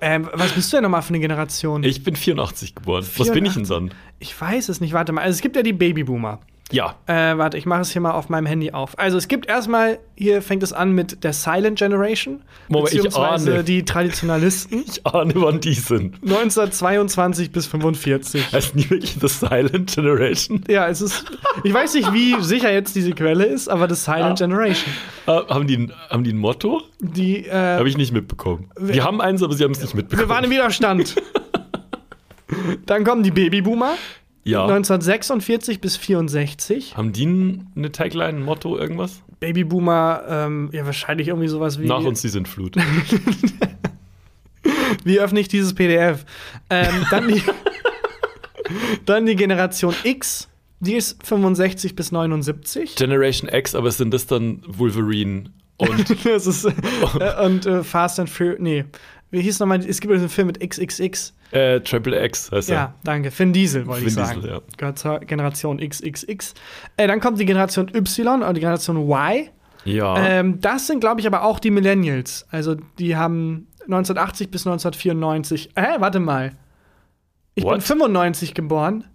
[SPEAKER 2] ähm, was bist du denn nochmal für eine Generation?
[SPEAKER 3] Ich bin 84 geboren. Was bin ich denn dann?
[SPEAKER 2] Ich weiß es nicht, warte mal. Also es gibt ja die Babyboomer.
[SPEAKER 3] Ja.
[SPEAKER 2] Äh, warte, ich mache es hier mal auf meinem Handy auf. Also es gibt erstmal, hier fängt es an mit der Silent Generation,
[SPEAKER 3] Moment, ich
[SPEAKER 2] beziehungsweise
[SPEAKER 3] ahne.
[SPEAKER 2] die Traditionalisten.
[SPEAKER 3] Ich ahne, wann die sind.
[SPEAKER 2] 1922 bis 45.
[SPEAKER 3] Heißt nie wirklich The Silent Generation?
[SPEAKER 2] Ja, es ist. Ich weiß nicht, wie sicher jetzt diese Quelle ist, aber das Silent Generation.
[SPEAKER 3] Äh, haben, die, ein- haben die ein Motto?
[SPEAKER 2] Die, äh,
[SPEAKER 3] Habe ich nicht mitbekommen. Die haben eins, aber sie haben es nicht
[SPEAKER 2] wir
[SPEAKER 3] mitbekommen.
[SPEAKER 2] waren im Widerstand. Dann kommen die Babyboomer.
[SPEAKER 3] Ja.
[SPEAKER 2] 1946 bis 64.
[SPEAKER 3] Haben die eine Tagline, ein Motto, irgendwas?
[SPEAKER 2] Babyboomer, ähm, ja, wahrscheinlich irgendwie sowas wie.
[SPEAKER 3] Nach uns die sind Flut.
[SPEAKER 2] Wie öffne ich dieses PDF? Ähm, dann, die, dann die Generation X. Die ist 65 bis 79.
[SPEAKER 3] Generation X, aber sind das dann Wolverine und
[SPEAKER 2] ist, äh, und äh, Fast and Furious. Nee. Wie hieß nochmal? Es gibt einen Film mit XXX.
[SPEAKER 3] äh, Triple X, heißt
[SPEAKER 2] Ja,
[SPEAKER 3] er.
[SPEAKER 2] danke. Vin Diesel wollte ich sagen.
[SPEAKER 3] Diesel, ja.
[SPEAKER 2] Gehört zur Generation XXX. Äh, dann kommt die Generation Y und die Generation Y.
[SPEAKER 3] Ja.
[SPEAKER 2] Ähm, das sind, glaube ich, aber auch die Millennials. Also die haben 1980 bis 1994. Hä, warte mal. Ich bin
[SPEAKER 3] What?
[SPEAKER 2] 95 geboren.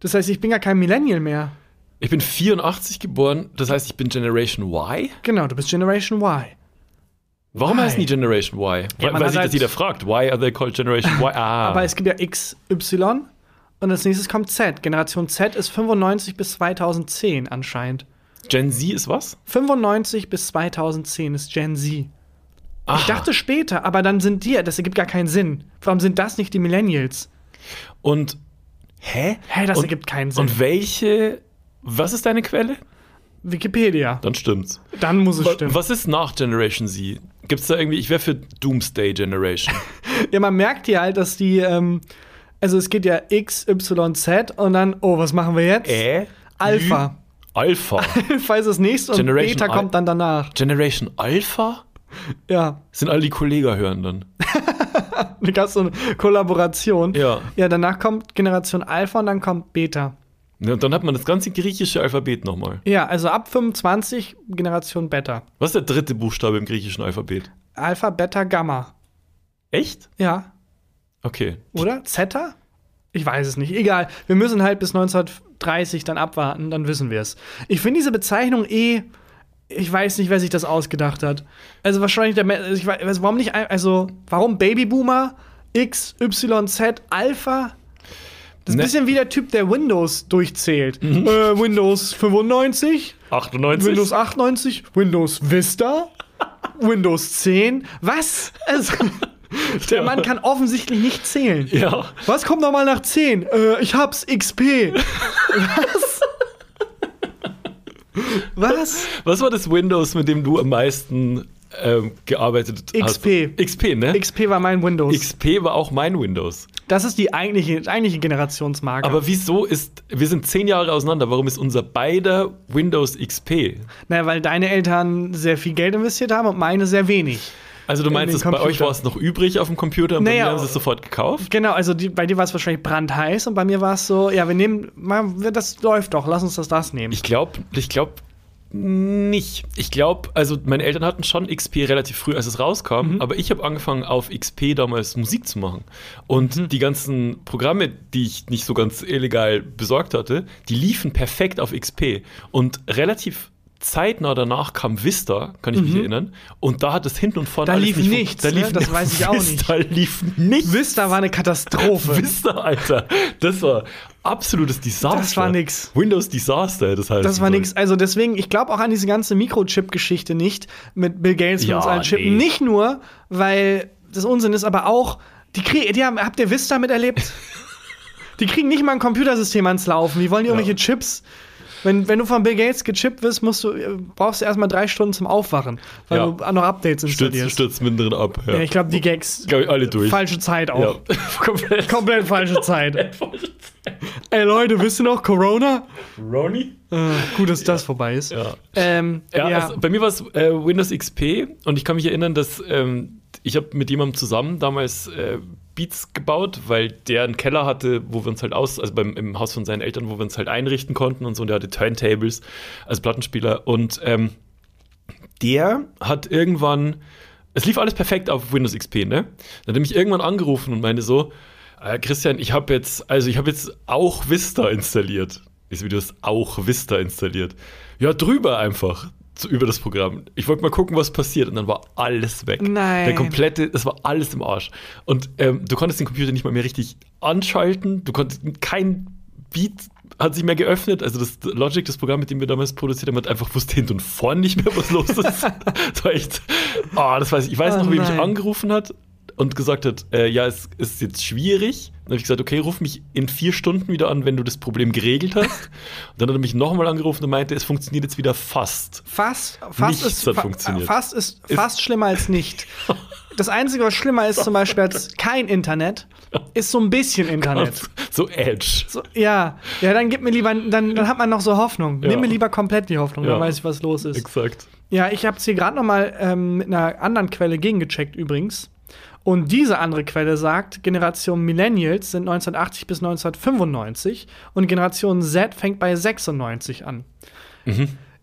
[SPEAKER 2] Das heißt, ich bin gar kein Millennial mehr.
[SPEAKER 3] Ich bin 84 geboren, das heißt, ich bin Generation Y?
[SPEAKER 2] Genau, du bist Generation Y.
[SPEAKER 3] Warum
[SPEAKER 2] Why?
[SPEAKER 3] heißen die Generation Y?
[SPEAKER 2] Ja,
[SPEAKER 3] Weil, weil sich
[SPEAKER 2] halt-
[SPEAKER 3] das jeder fragt. Why are they called Generation Y? Ah.
[SPEAKER 2] Aber es gibt ja XY und als nächstes kommt Z. Generation Z ist 95 bis 2010 anscheinend.
[SPEAKER 3] Gen Z ist was?
[SPEAKER 2] 95 bis 2010 ist Gen Z. Ich
[SPEAKER 3] Aha.
[SPEAKER 2] dachte später, aber dann sind die, das ergibt gar keinen Sinn. Warum sind das nicht die Millennials?
[SPEAKER 3] Und hä?
[SPEAKER 2] Hä, das
[SPEAKER 3] und,
[SPEAKER 2] ergibt keinen Sinn.
[SPEAKER 3] Und welche? Was ist deine Quelle?
[SPEAKER 2] Wikipedia.
[SPEAKER 3] Dann stimmt's.
[SPEAKER 2] Dann muss es
[SPEAKER 3] Wa-
[SPEAKER 2] stimmen.
[SPEAKER 3] Was ist nach Generation Z? Gibt's da irgendwie? Ich wäre für Doomsday Generation.
[SPEAKER 2] Ja, man merkt hier halt, dass die, ähm, also es geht ja X, Y, Z und dann, oh, was machen wir jetzt?
[SPEAKER 3] Äh?
[SPEAKER 2] Alpha.
[SPEAKER 3] Ü- Alpha.
[SPEAKER 2] Alpha ist das nächste und
[SPEAKER 3] Generation
[SPEAKER 2] Beta
[SPEAKER 3] Al-
[SPEAKER 2] kommt dann danach.
[SPEAKER 3] Generation Alpha?
[SPEAKER 2] Ja,
[SPEAKER 3] Sind alle die Kollegen hören dann?
[SPEAKER 2] da gab es so eine Kollaboration.
[SPEAKER 3] Ja.
[SPEAKER 2] Ja, danach kommt Generation Alpha und dann kommt Beta.
[SPEAKER 3] Ja, und dann hat man das ganze griechische Alphabet nochmal.
[SPEAKER 2] Ja, also ab 25 Generation Beta.
[SPEAKER 3] Was ist der dritte Buchstabe im griechischen Alphabet?
[SPEAKER 2] Alpha, Beta, Gamma.
[SPEAKER 3] Echt?
[SPEAKER 2] Ja,
[SPEAKER 3] Okay.
[SPEAKER 2] oder? Zeta? Ich weiß es nicht. Egal. Wir müssen halt bis 1930 dann abwarten, dann wissen wir es. Ich finde diese Bezeichnung eh. Ich weiß nicht, wer sich das ausgedacht hat. Also wahrscheinlich der. Also Ich weiß, also warum nicht. Also warum Babyboomer, X, Y, Z, Alpha? Das ist ein
[SPEAKER 3] Ne.
[SPEAKER 2] bisschen wie der Typ, der Windows durchzählt. Äh, Windows 95,
[SPEAKER 3] 98?
[SPEAKER 2] Windows 98, Windows Vista, Windows 10. Was? Also, der Mann kann offensichtlich nicht zählen.
[SPEAKER 3] Ja.
[SPEAKER 2] Was kommt nochmal nach 10? Äh, ich hab's, XP. Was? Was?
[SPEAKER 3] Was war das Windows, mit dem du am meisten ähm, gearbeitet hast?
[SPEAKER 2] XP.
[SPEAKER 3] XP, ne?
[SPEAKER 2] XP war mein Windows.
[SPEAKER 3] XP war auch mein Windows.
[SPEAKER 2] das ist die eigentliche, eigentliche Generationsmarke.
[SPEAKER 3] Aber wieso ist, wir sind zehn Jahre auseinander, warum ist unser beider Windows XP?
[SPEAKER 2] naja, weil deine Eltern sehr viel Geld investiert haben und meine sehr wenig.
[SPEAKER 3] Also du
[SPEAKER 2] In
[SPEAKER 3] meinst, bei euch war es noch übrig auf dem Computer und bei
[SPEAKER 2] Naja,
[SPEAKER 3] mir haben sie es sofort gekauft?
[SPEAKER 2] Genau, also die, bei dir war es wahrscheinlich brandheiß und bei mir war es so, ja, wir nehmen, das läuft doch, lass uns das das nehmen.
[SPEAKER 3] Ich glaube, ich glaube nicht. Ich glaube, also meine Eltern hatten schon XP relativ früh, als es rauskam,
[SPEAKER 2] Mhm.
[SPEAKER 3] aber ich habe angefangen auf XP damals Musik zu machen. Und
[SPEAKER 2] Mhm.
[SPEAKER 3] die ganzen Programme, die ich nicht so ganz illegal besorgt hatte, die liefen perfekt auf XP. Und relativ zeitnah danach kam Vista, kann ich mich erinnern, und da hat es hinten und vorne
[SPEAKER 2] Mhm. Da
[SPEAKER 3] alles
[SPEAKER 2] lief
[SPEAKER 3] nicht
[SPEAKER 2] nichts,
[SPEAKER 3] Da
[SPEAKER 2] ne?
[SPEAKER 3] lief
[SPEAKER 2] Das weiß ich auch nicht.
[SPEAKER 3] Vista lief nichts.
[SPEAKER 2] Vista war eine Katastrophe.
[SPEAKER 3] Vista, Alter. Das war absolutes Desaster.
[SPEAKER 2] Das war nix.
[SPEAKER 3] Windows Desaster, das heißt.
[SPEAKER 2] Das war nichts. Also deswegen, ich glaube auch an diese ganze Mikrochip-Geschichte nicht mit Bill Gates und
[SPEAKER 3] Ja,
[SPEAKER 2] uns allen chippen.
[SPEAKER 3] nee.
[SPEAKER 2] Nicht nur, weil das Unsinn ist, aber auch, die kriegen, die haben, habt ihr Vista miterlebt? die kriegen nicht mal ein Computersystem ans Laufen. Die wollen die irgendwelche Chips. Wenn, wenn du von Bill Gates gechippt wirst, musst du, brauchst du erstmal drei Stunden zum Aufwachen, weil
[SPEAKER 3] Ja.
[SPEAKER 2] du auch noch Updates installierst.
[SPEAKER 3] stürzt mittendrin ab. Ja,
[SPEAKER 2] Ja, ich glaube, die Gags.
[SPEAKER 3] Glaub ich, alle durch.
[SPEAKER 2] Falsche Zeit
[SPEAKER 3] Ja.
[SPEAKER 2] auch.
[SPEAKER 3] Komplett.
[SPEAKER 2] Komplett falsche Zeit. Ey Leute, wisst ihr noch Corona?
[SPEAKER 3] Ronnie?
[SPEAKER 2] Äh, gut, dass das vorbei ist.
[SPEAKER 3] Ja.
[SPEAKER 2] Ähm.
[SPEAKER 3] Also bei mir war es äh, Windows XP und ich kann mich erinnern, dass ähm, ich habe mit jemandem zusammen damals äh, Beats gebaut, weil der einen Keller hatte, wo wir uns halt aus, also beim, im Haus von seinen Eltern, wo wir uns halt einrichten konnten und so, und der hatte Turntables als Plattenspieler und ähm, der hat irgendwann, es lief alles perfekt auf Windows XP, ne? Dann hat er mich irgendwann angerufen und meinte so, äh, Christian, ich habe jetzt, also ich habe jetzt auch Vista installiert. So, wie du hast auch Vista installiert. Ja, drüber einfach. Über das Programm. Ich wollte mal gucken, was passiert. Und dann war alles weg.
[SPEAKER 2] Nein.
[SPEAKER 3] Der komplette, das war alles im Arsch. Und ähm, du konntest den Computer nicht mal mehr richtig anschalten. Du konntest kein Beat hat sich mehr geöffnet. Also das Logic, das Programm, mit dem wir damals produziert haben, hat einfach wusste hinten und vorn nicht mehr, was los ist. das war echt. Oh, das weiß ich. Ich weiß
[SPEAKER 2] Oh
[SPEAKER 3] noch, wie mich angerufen hat und gesagt hat, äh, ja, es ist jetzt schwierig. Dann habe ich gesagt, okay, ruf mich in vier Stunden wieder an, wenn du das Problem geregelt hast. und dann hat er mich nochmal angerufen und meinte, es funktioniert jetzt wieder fast.
[SPEAKER 2] Fast, fast
[SPEAKER 3] Nichts
[SPEAKER 2] ist,
[SPEAKER 3] hat
[SPEAKER 2] fa-
[SPEAKER 3] funktioniert.
[SPEAKER 2] Fast ist fast schlimmer als nicht. Das Einzige, was schlimmer ist, zum Beispiel als kein Internet, ist so ein bisschen Internet.
[SPEAKER 3] So Edge.
[SPEAKER 2] So, ja, ja, dann gib mir lieber, dann, dann hat man noch so Hoffnung.
[SPEAKER 3] Ja.
[SPEAKER 2] Nimm mir lieber komplett die Hoffnung,
[SPEAKER 3] Ja.
[SPEAKER 2] dann weiß ich, was los ist.
[SPEAKER 3] Exakt.
[SPEAKER 2] Ja, ich habe es hier gerade noch mal ähm, mit einer anderen Quelle gegengecheckt übrigens. Und diese andere Quelle sagt, Generation Millennials sind 1980 bis 1995 und Generation Z fängt bei 96 an.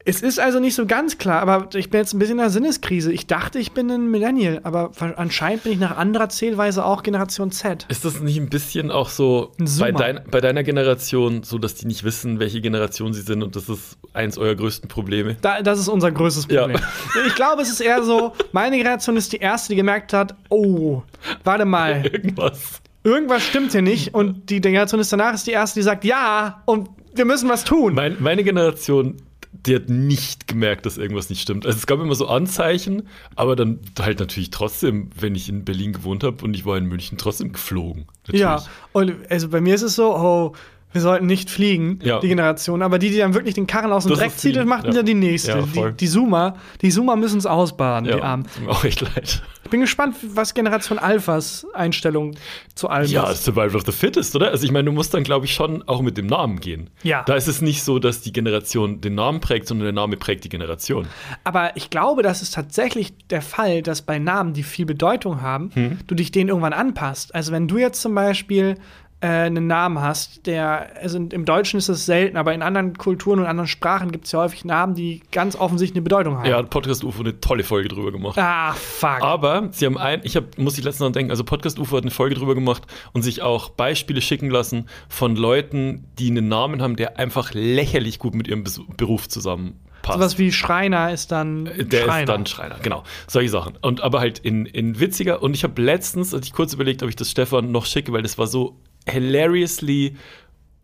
[SPEAKER 2] Es ist also nicht so ganz klar, aber ich bin jetzt ein bisschen in der Sinneskrise. Ich dachte, ich bin ein Millennial, aber anscheinend bin ich nach anderer Zählweise auch Generation Z.
[SPEAKER 3] Ist das nicht ein bisschen auch so bei, dein, bei deiner Generation, so dass die nicht wissen, welche Generation sie sind und das ist eins eurer größten Probleme?
[SPEAKER 2] Da, das ist unser größtes
[SPEAKER 3] Ja.
[SPEAKER 2] Problem. Ich glaube, es ist eher so, meine Generation ist die erste, die gemerkt hat, oh, warte mal,
[SPEAKER 3] Irgendwas.
[SPEAKER 2] irgendwas stimmt hier nicht. Und die Generation ist danach ist die erste, die sagt, ja, und wir müssen was tun.
[SPEAKER 3] Mein, meine Generation, die hat nicht gemerkt, dass irgendwas nicht stimmt. Also es gab immer so Anzeichen, aber dann halt natürlich trotzdem, wenn ich in Berlin gewohnt habe und ich war in München, trotzdem geflogen. Natürlich.
[SPEAKER 2] Ja, und also bei mir ist es so, oh, wir sollten nicht fliegen,
[SPEAKER 3] Ja.
[SPEAKER 2] die Generation. Aber die, die dann wirklich den Karren aus dem
[SPEAKER 3] Das
[SPEAKER 2] Dreck zieht, das macht
[SPEAKER 3] ja.
[SPEAKER 2] wieder die nächste.
[SPEAKER 3] Ja,
[SPEAKER 2] die, die Zoomer, die Zoomer müssen es ausbaden,
[SPEAKER 3] Ja,
[SPEAKER 2] die Armen.
[SPEAKER 3] tut mir auch echt leid.
[SPEAKER 2] Ich bin gespannt, was Generation Alphas Einstellung zu allem
[SPEAKER 3] Ja,
[SPEAKER 2] ist.
[SPEAKER 3] Survival of the Fittest, oder? Also ich meine, du musst dann, glaube ich, schon auch mit dem Namen gehen.
[SPEAKER 2] Ja.
[SPEAKER 3] Da ist es nicht so, dass die Generation den Namen prägt, sondern der Name prägt die Generation.
[SPEAKER 2] Aber ich glaube, das ist tatsächlich der Fall, dass bei Namen, die viel Bedeutung haben,
[SPEAKER 3] Hm.
[SPEAKER 2] du dich denen irgendwann anpasst. Also wenn du jetzt zum Beispiel äh, einen Namen hast, der, also im Deutschen ist es selten, aber in anderen Kulturen und anderen Sprachen gibt es ja häufig Namen, die ganz offensichtlich eine Bedeutung haben.
[SPEAKER 3] Ja, hat Podcast UFO eine tolle Folge drüber gemacht.
[SPEAKER 2] Ah, fuck.
[SPEAKER 3] Aber sie haben ein, ich hab, muss ich letztens dran denken, also Podcast UFO hat eine Folge drüber gemacht und sich auch Beispiele schicken lassen von Leuten, die einen Namen haben, der einfach lächerlich gut mit ihrem Beruf zusammenpasst.
[SPEAKER 2] Sowas wie Schreiner ist dann
[SPEAKER 3] Der
[SPEAKER 2] Schreiner.
[SPEAKER 3] ist dann Schreiner, genau. Solche Sachen. Und aber halt in, in witziger. Und ich habe letztens, als ich kurz überlegt, ob ich das Stefan noch schicke, weil das war so hilariously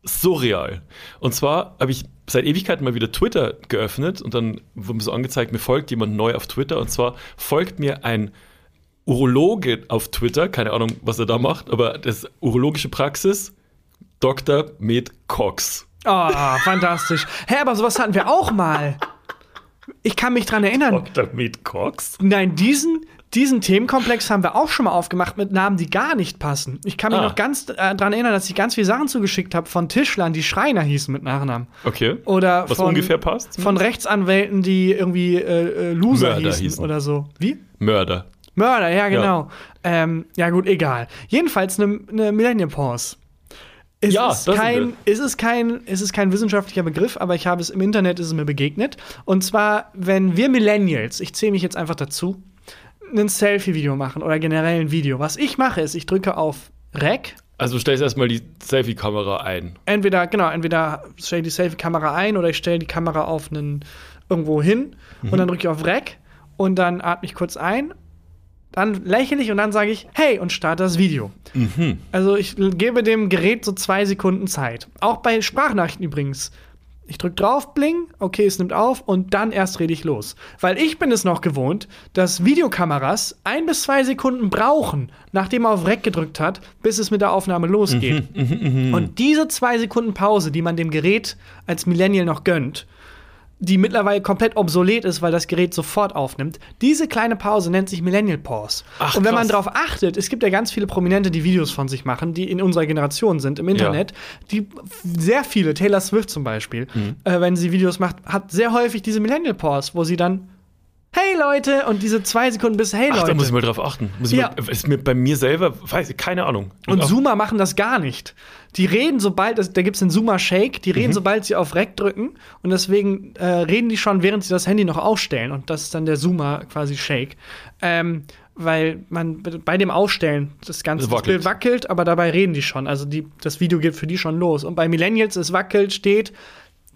[SPEAKER 3] surreal. Und zwar habe ich seit Ewigkeiten mal wieder Twitter geöffnet und dann wurde mir so angezeigt, mir folgt jemand neu auf Twitter. Und zwar folgt mir ein Urologe auf Twitter, keine Ahnung, was er da macht, aber das ist urologische Praxis, Dr. Med Cox.
[SPEAKER 2] Oh, fantastisch. Hä, aber sowas hatten wir auch mal. Ich kann mich dran erinnern.
[SPEAKER 3] Dr. Med Cox?
[SPEAKER 2] Nein, diesen, diesen Themenkomplex haben wir auch schon mal aufgemacht mit Namen, die gar nicht passen. Ich kann mich
[SPEAKER 3] Ah.
[SPEAKER 2] noch ganz äh, dran erinnern, dass ich ganz viele Sachen zugeschickt habe von Tischlern, die Schreiner hießen mit Nachnamen.
[SPEAKER 3] Okay.
[SPEAKER 2] Oder
[SPEAKER 3] Was
[SPEAKER 2] von,
[SPEAKER 3] ungefähr passt?
[SPEAKER 2] Von Rechtsanwälten, die irgendwie äh, äh, Loser
[SPEAKER 3] Mörder
[SPEAKER 2] hießen,
[SPEAKER 3] hießen.
[SPEAKER 2] oder so. Wie?
[SPEAKER 3] Mörder.
[SPEAKER 2] Mörder, ja, genau. Ja, ähm, ja gut, egal. Jedenfalls eine ne Millennium Pause. Es
[SPEAKER 3] Ja,
[SPEAKER 2] ist kein, es ist kein, es ist kein wissenschaftlicher Begriff, aber ich habe es im Internet ist es mir begegnet. Und zwar, wenn wir Millennials, ich zähle mich jetzt einfach dazu, ein Selfie-Video machen oder generell ein Video. Was ich mache, ist, ich drücke auf Rec.
[SPEAKER 3] Also du stellst erstmal die Selfie-Kamera ein.
[SPEAKER 2] Entweder, genau, entweder stelle ich die Selfie-Kamera ein oder ich stelle die Kamera auf einen irgendwo hin und dann drücke ich auf Rec und dann atme ich kurz ein. Dann lächle ich und dann sage ich, hey, und starte das Video. Also ich gebe dem Gerät so zwei Sekunden Zeit. Auch bei Sprachnachrichten übrigens. Ich drücke drauf, bling, okay, es nimmt auf und dann erst rede ich los. Weil ich bin es noch gewohnt, dass Videokameras ein bis zwei Sekunden brauchen, nachdem er auf Rec gedrückt hat, bis es mit der Aufnahme losgeht. Und diese zwei Sekunden Pause, die man dem Gerät als Millennial noch gönnt, die mittlerweile komplett obsolet ist, weil das Gerät sofort aufnimmt. Diese kleine Pause nennt sich Millennial Pause.
[SPEAKER 3] Ach,
[SPEAKER 2] und wenn man
[SPEAKER 3] krass.
[SPEAKER 2] darauf achtet, es gibt ja ganz viele Prominente, die Videos von sich machen, die in unserer Generation sind im Internet, die sehr viele, Taylor Swift zum Beispiel,
[SPEAKER 3] Mhm.
[SPEAKER 2] äh, wenn sie Videos macht, hat sehr häufig diese Millennial Pause, wo sie dann Hey Leute und diese zwei Sekunden bis Hey
[SPEAKER 3] Ach,
[SPEAKER 2] Leute.
[SPEAKER 3] da muss ich mal drauf achten. Muss ich
[SPEAKER 2] Ja.
[SPEAKER 3] mal, ist mir bei mir selber, weiß ich, keine Ahnung.
[SPEAKER 2] Und Zoomer machen das gar nicht. Die reden, sobald, das, da gibt es einen Zoomer-Shake, die
[SPEAKER 3] Mhm.
[SPEAKER 2] reden, sobald sie auf Rec drücken. Und deswegen äh, reden die schon, während sie das Handy noch aufstellen. Und das ist dann der Zoomer quasi Shake. Ähm, weil man bei dem Aufstellen das ganze das
[SPEAKER 3] wackelt.
[SPEAKER 2] Bild wackelt, aber dabei reden die schon. Also die, das Video geht für die schon los. Und bei Millennials, es wackelt, steht,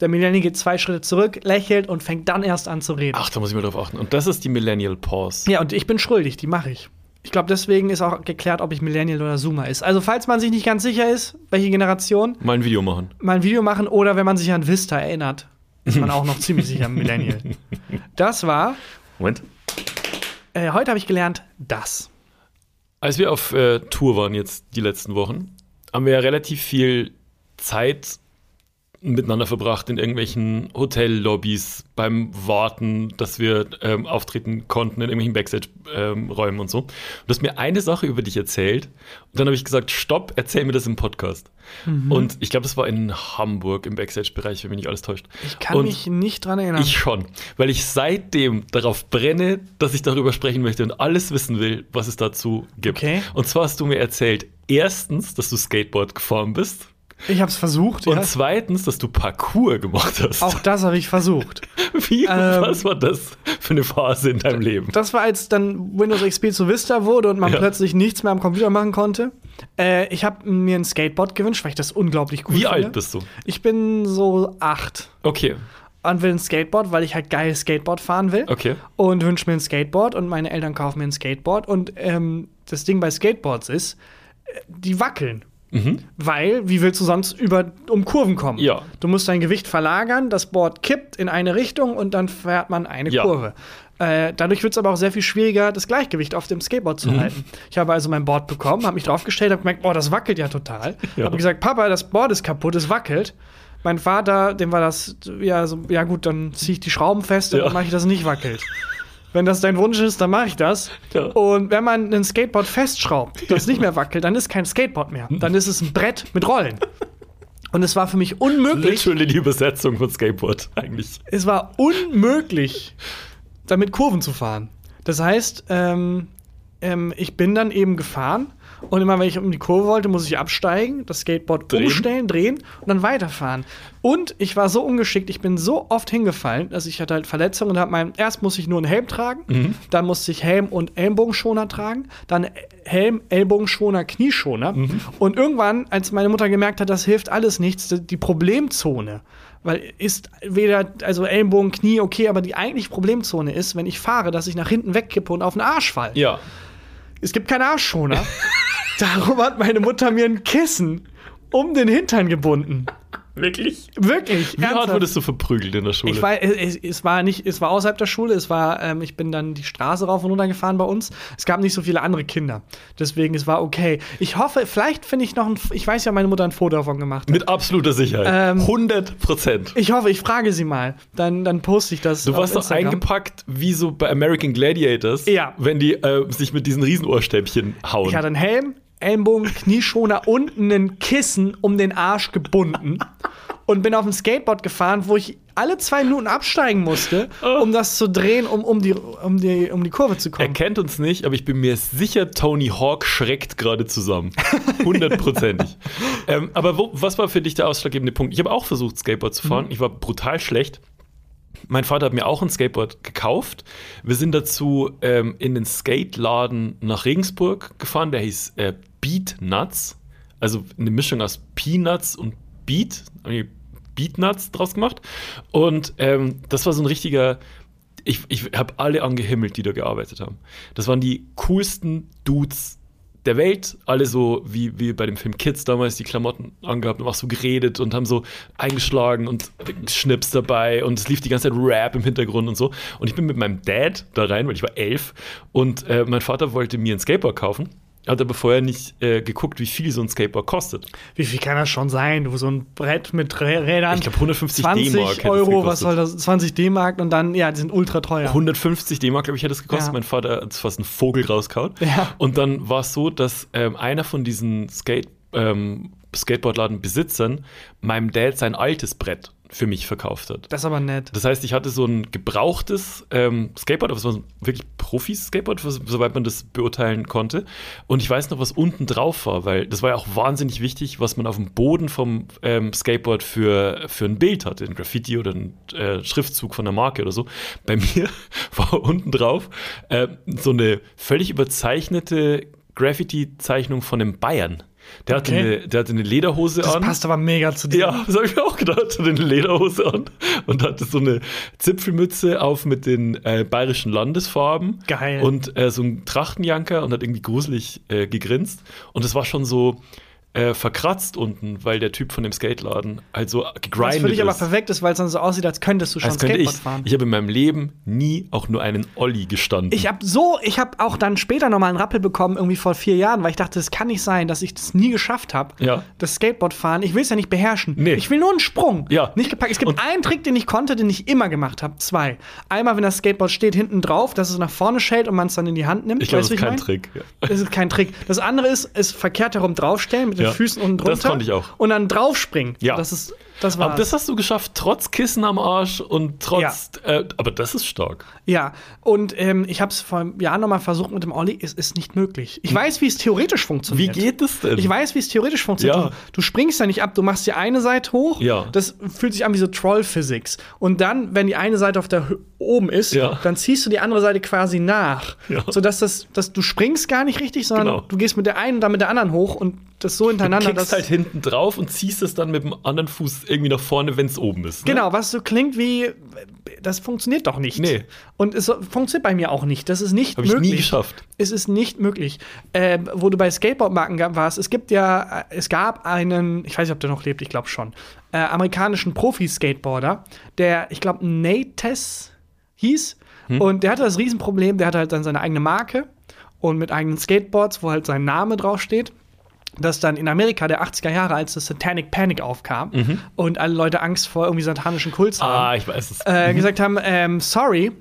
[SPEAKER 2] der Millennial geht zwei Schritte zurück, lächelt und fängt dann erst an zu reden.
[SPEAKER 3] Ach, da muss ich mal drauf achten. Und das ist die Millennial Pause.
[SPEAKER 2] Ja, und ich bin schuldig, die mache ich. Ich glaube, deswegen ist auch geklärt, ob ich Millennial oder Zoomer ist. Also, falls man sich nicht ganz sicher ist, welche Generation,
[SPEAKER 3] Mal ein Video machen.
[SPEAKER 2] mal ein Video machen oder wenn man sich an Vista erinnert, ist man auch noch ziemlich sicher Millennial. Das war,
[SPEAKER 3] Moment.
[SPEAKER 2] äh, heute habe ich gelernt, das.
[SPEAKER 3] Als wir auf äh, Tour waren jetzt die letzten Wochen, haben wir ja relativ viel Zeit miteinander verbracht in irgendwelchen Hotellobbys, beim Warten, dass wir ähm, auftreten konnten in irgendwelchen Backstage-Räumen und so. Und du hast mir eine Sache über dich erzählt und dann habe ich gesagt, stopp, erzähl mir das im Podcast. Und ich glaube, das war in Hamburg im Backstage-Bereich, wenn mich nicht alles täuscht.
[SPEAKER 2] Ich kann
[SPEAKER 3] und
[SPEAKER 2] mich nicht dran erinnern.
[SPEAKER 3] ich schon, weil ich seitdem darauf brenne, dass ich darüber sprechen möchte und alles wissen will, was es dazu gibt.
[SPEAKER 2] Okay.
[SPEAKER 3] Und zwar hast du mir erzählt, erstens, dass du Skateboard gefahren bist
[SPEAKER 2] Ich habe es versucht,
[SPEAKER 3] und
[SPEAKER 2] ja.
[SPEAKER 3] zweitens, dass du Parkour gemacht hast.
[SPEAKER 2] Auch das habe ich versucht.
[SPEAKER 3] Wie,
[SPEAKER 2] Ähm,
[SPEAKER 3] was war das für eine Phase in deinem Leben?
[SPEAKER 2] Das war, als dann Windows XP zu Vista wurde und man
[SPEAKER 3] Ja.
[SPEAKER 2] plötzlich nichts mehr am Computer machen konnte. Äh, ich habe mir ein Skateboard gewünscht, weil ich das unglaublich cool
[SPEAKER 3] Wie
[SPEAKER 2] finde.
[SPEAKER 3] alt bist du?
[SPEAKER 2] Ich bin so acht
[SPEAKER 3] Okay,
[SPEAKER 2] und will ein Skateboard, weil ich halt geil Skateboard fahren will.
[SPEAKER 3] okay.
[SPEAKER 2] Und wünsche mir ein Skateboard und meine Eltern kaufen mir ein Skateboard. Und ähm, das Ding bei Skateboards ist, äh, die wackeln. Weil, wie willst du sonst über, um Kurven kommen?
[SPEAKER 3] Ja.
[SPEAKER 2] Du musst dein Gewicht verlagern, das Board kippt in eine Richtung und dann fährt man eine
[SPEAKER 3] Ja.
[SPEAKER 2] Kurve. Äh, dadurch wird es aber auch sehr viel schwieriger, das Gleichgewicht auf dem Skateboard
[SPEAKER 3] Mhm.
[SPEAKER 2] zu halten. Ich habe also mein Board bekommen, habe mich draufgestellt, habe gemerkt, boah, das wackelt ja total.
[SPEAKER 3] Ja.
[SPEAKER 2] Habe gesagt, Papa, das Board ist kaputt, es wackelt. Mein Vater, dem war das, ja, so, ja gut, dann ziehe ich die Schrauben fest und
[SPEAKER 3] Ja.
[SPEAKER 2] dann mache ich, dass es nicht wackelt. Wenn das dein Wunsch ist, dann mache ich das.
[SPEAKER 3] Ja.
[SPEAKER 2] Und wenn man ein Skateboard festschraubt, das nicht mehr wackelt, dann ist kein Skateboard mehr. Dann ist es ein Brett mit Rollen. Und es war für mich unmöglich,
[SPEAKER 3] Literally die Übersetzung von Skateboard eigentlich.
[SPEAKER 2] es war unmöglich, damit Kurven zu fahren. Das heißt, ähm, ähm, ich bin dann eben gefahren und immer wenn ich um die Kurve wollte, muss ich absteigen, das Skateboard
[SPEAKER 3] Drehen.
[SPEAKER 2] umstellen, drehen und dann weiterfahren. Und ich war so ungeschickt, ich bin so oft hingefallen, dass ich hatte halt Verletzungen und habe mein erst musste ich nur einen Helm tragen,
[SPEAKER 3] Mhm.
[SPEAKER 2] dann musste ich Helm und Ellenbogenschoner tragen, dann Helm, Ellbogenschoner, Knieschoner
[SPEAKER 3] Mhm.
[SPEAKER 2] und irgendwann, als meine Mutter gemerkt hat, das hilft alles nichts, die- Problemzone weil ist weder, also Ellenbogen, Knie, okay, aber die eigentliche Problemzone ist, wenn ich fahre, dass ich nach hinten wegkippe und auf den Arsch falle.
[SPEAKER 3] Ja.
[SPEAKER 2] Es gibt keinen Arschschoner. Darum hat meine Mutter mir ein Kissen um den Hintern gebunden.
[SPEAKER 3] Wirklich?
[SPEAKER 2] Wirklich.
[SPEAKER 3] Wie hart
[SPEAKER 2] ernsthaft.
[SPEAKER 3] wurdest du verprügelt in der Schule?
[SPEAKER 2] Ich war, es, es war nicht, es war außerhalb der Schule. Es war, ähm, ich bin dann die Straße rauf und runter gefahren bei uns. Es gab nicht so viele andere Kinder, deswegen es war okay. Ich hoffe, vielleicht finde ich noch ein, ich weiß ja, meine Mutter ein Foto davon gemacht. Hat.
[SPEAKER 3] Mit absoluter Sicherheit.
[SPEAKER 2] Ähm,
[SPEAKER 3] 100 Prozent.
[SPEAKER 2] Ich hoffe, ich frage sie mal. Dann, dann poste ich das.
[SPEAKER 3] Du warst doch eingepackt wie so bei American Gladiators,
[SPEAKER 2] Ja.
[SPEAKER 3] wenn die äh, sich mit diesen Riesenohrstäbchen hauen.
[SPEAKER 2] Ich hatte einen Helm, Ellenbogen, Knieschoner und ein Kissen um den Arsch gebunden und bin auf dem Skateboard gefahren, wo ich alle zwei Minuten absteigen musste, um das zu drehen, um, um, die, um, die, um die Kurve zu
[SPEAKER 3] er
[SPEAKER 2] kommen.
[SPEAKER 3] kennt uns nicht, aber ich bin mir sicher, Tony Hawk schreckt gerade zusammen. Hundertprozentig. ähm, aber wo, was war für dich der ausschlaggebende Punkt? Ich habe auch versucht, Skateboard zu fahren. Ich war brutal schlecht. Mein Vater hat mir auch ein Skateboard gekauft. Wir sind dazu ähm, in den Skateladen nach Regensburg gefahren. Der hieß äh, Beat Nuts. Also eine Mischung aus Peanuts und Beat. Beat Nuts draus gemacht. Und ähm, das war so ein richtiger. Ich, ich habe alle angehimmelt, die da gearbeitet haben. Das waren die coolsten Dudes der Welt, alle so wie, wie bei dem Film Kids damals die Klamotten angehabt und auch so geredet und haben so eingeschlagen und Schnips dabei und es lief die ganze Zeit Rap im Hintergrund und so. Und ich bin mit meinem Dad da rein, weil ich war elf und äh, mein Vater wollte mir ein Skateboard kaufen. Hat aber vorher nicht äh, geguckt, wie viel so ein Skateboard kostet.
[SPEAKER 2] Wie viel kann das schon sein? Du so ein Brett mit Rä- Rädern.
[SPEAKER 3] Ich glaube 150
[SPEAKER 2] 20
[SPEAKER 3] D-Mark.
[SPEAKER 2] Euro, was soll das? 20 D-Mark und dann, ja, die sind ultra teuer.
[SPEAKER 3] 150 D-Mark, glaube ich, hätte es gekostet.
[SPEAKER 2] Ja.
[SPEAKER 3] Mein Vater hat fast einen Vogel rauskaut.
[SPEAKER 2] Ja.
[SPEAKER 3] Und dann war es so, dass ähm, einer von diesen Skate, ähm, Skateboardladenbesitzern meinem Dad sein altes Brett für mich verkauft hat.
[SPEAKER 2] Das ist aber nett.
[SPEAKER 3] Das heißt, ich hatte so ein gebrauchtes ähm, Skateboard, aber es war wirklich Profis-Skateboard, was- soweit man das beurteilen konnte. Und ich weiß noch, was unten drauf war, weil das war ja auch wahnsinnig wichtig, was man auf dem Boden vom ähm, Skateboard für, für ein Bild hatte, ein Graffiti oder ein äh, Schriftzug von der Marke oder so. Bei mir war unten drauf äh, so eine völlig überzeichnete Graffiti-Zeichnung von einem Bayern. Der, hatte,
[SPEAKER 2] Okay.
[SPEAKER 3] eine, der hatte eine Lederhose
[SPEAKER 2] Das
[SPEAKER 3] an.
[SPEAKER 2] passt aber mega zu dir.
[SPEAKER 3] Ja, das habe ich mir auch gedacht. Hatte eine Lederhose an und hatte so eine Zipfelmütze auf mit den äh, bayerischen Landesfarben.
[SPEAKER 2] Geil.
[SPEAKER 3] Und äh, so ein Trachtenjanker und hat irgendwie gruselig äh, gegrinst. Und es war schon so äh, verkratzt unten, weil der Typ von dem Skateladen halt so
[SPEAKER 2] Was
[SPEAKER 3] gegrindet
[SPEAKER 2] für dich aber
[SPEAKER 3] ist.
[SPEAKER 2] perfekt ist, weil es dann so aussieht, als könntest du schon
[SPEAKER 3] Als könnte ich,
[SPEAKER 2] Skateboard fahren.
[SPEAKER 3] ich habe in meinem Leben nie auch nur einen Olli gestanden.
[SPEAKER 2] Ich habe so, ich habe auch dann später noch mal einen Rappel bekommen, irgendwie vor vier Jahren, weil ich dachte, es kann nicht sein, dass ich das nie geschafft habe.
[SPEAKER 3] Ja.
[SPEAKER 2] Das Skateboard fahren. Ich will es ja nicht beherrschen.
[SPEAKER 3] Nee.
[SPEAKER 2] Ich will nur einen Sprung.
[SPEAKER 3] Ja.
[SPEAKER 2] Nicht gepackt. Es gibt
[SPEAKER 3] Und-
[SPEAKER 2] einen Trick, den ich konnte, den ich immer gemacht habe. Zwei. Einmal, wenn das Skateboard steht hinten drauf, dass es nach vorne schält und man es dann in die Hand nimmt.
[SPEAKER 3] ich glaube, das ist kein
[SPEAKER 2] mein?
[SPEAKER 3] Trick. Ja.
[SPEAKER 2] Das ist kein Trick. Das andere ist, es verkehrt herum draufstellen mit den
[SPEAKER 3] Ja.
[SPEAKER 2] Füßen unten drunter.
[SPEAKER 3] Das konnte ich auch.
[SPEAKER 2] Und dann draufspringen.
[SPEAKER 3] Ja.
[SPEAKER 2] Das ist, das war
[SPEAKER 3] Aber das hast du geschafft, trotz Kissen am Arsch und trotz. Äh, aber das ist stark.
[SPEAKER 2] Ja, und ähm, ich habe es vor einem Jahr noch mal versucht mit dem Olli. Es ist nicht möglich. Ich weiß, wie es theoretisch
[SPEAKER 3] Wie
[SPEAKER 2] funktioniert.
[SPEAKER 3] geht das denn?
[SPEAKER 2] Ich weiß, wie es theoretisch funktioniert.
[SPEAKER 3] Ja.
[SPEAKER 2] Du, du springst ja nicht ab, du machst die eine Seite hoch.
[SPEAKER 3] Ja.
[SPEAKER 2] Das fühlt sich an wie so Troll-Physics. Und dann, wenn die eine Seite auf der oben ist,
[SPEAKER 3] Ja.
[SPEAKER 2] dann ziehst du die andere Seite quasi nach.
[SPEAKER 3] Ja.
[SPEAKER 2] Sodass das, dass du springst gar nicht richtig, sondern
[SPEAKER 3] Genau.
[SPEAKER 2] du gehst mit der einen und dann mit der anderen hoch und das so
[SPEAKER 3] Du
[SPEAKER 2] hintereinander.
[SPEAKER 3] kickst
[SPEAKER 2] dass-
[SPEAKER 3] halt hinten drauf und ziehst es dann mit dem anderen Fuß irgendwie nach vorne, wenn es oben ist. Ne?
[SPEAKER 2] Genau, was so klingt wie, das funktioniert doch nicht.
[SPEAKER 3] Nee.
[SPEAKER 2] Und es funktioniert bei mir auch nicht. Das ist nicht
[SPEAKER 3] Habe ich
[SPEAKER 2] möglich.
[SPEAKER 3] nie geschafft.
[SPEAKER 2] Es ist nicht möglich. Äh, wo du bei Skateboardmarken warst, es gibt ja, es gab einen, ich weiß nicht, ob der noch lebt, ich glaube schon, äh, amerikanischen Profi-Skateboarder, der, ich glaube, Nates hieß.
[SPEAKER 3] Hm.
[SPEAKER 2] Und der hatte das Riesenproblem, der hatte halt dann seine eigene Marke und mit eigenen Skateboards, wo halt sein Name draufsteht. Dass dann in Amerika der 80er Jahre, als das Satanic Panic aufkam und alle Leute Angst vor irgendwie satanischen Kults haben,
[SPEAKER 3] Mhm. Ah, ich weiß es.
[SPEAKER 2] äh, gesagt haben, ähm, sorry,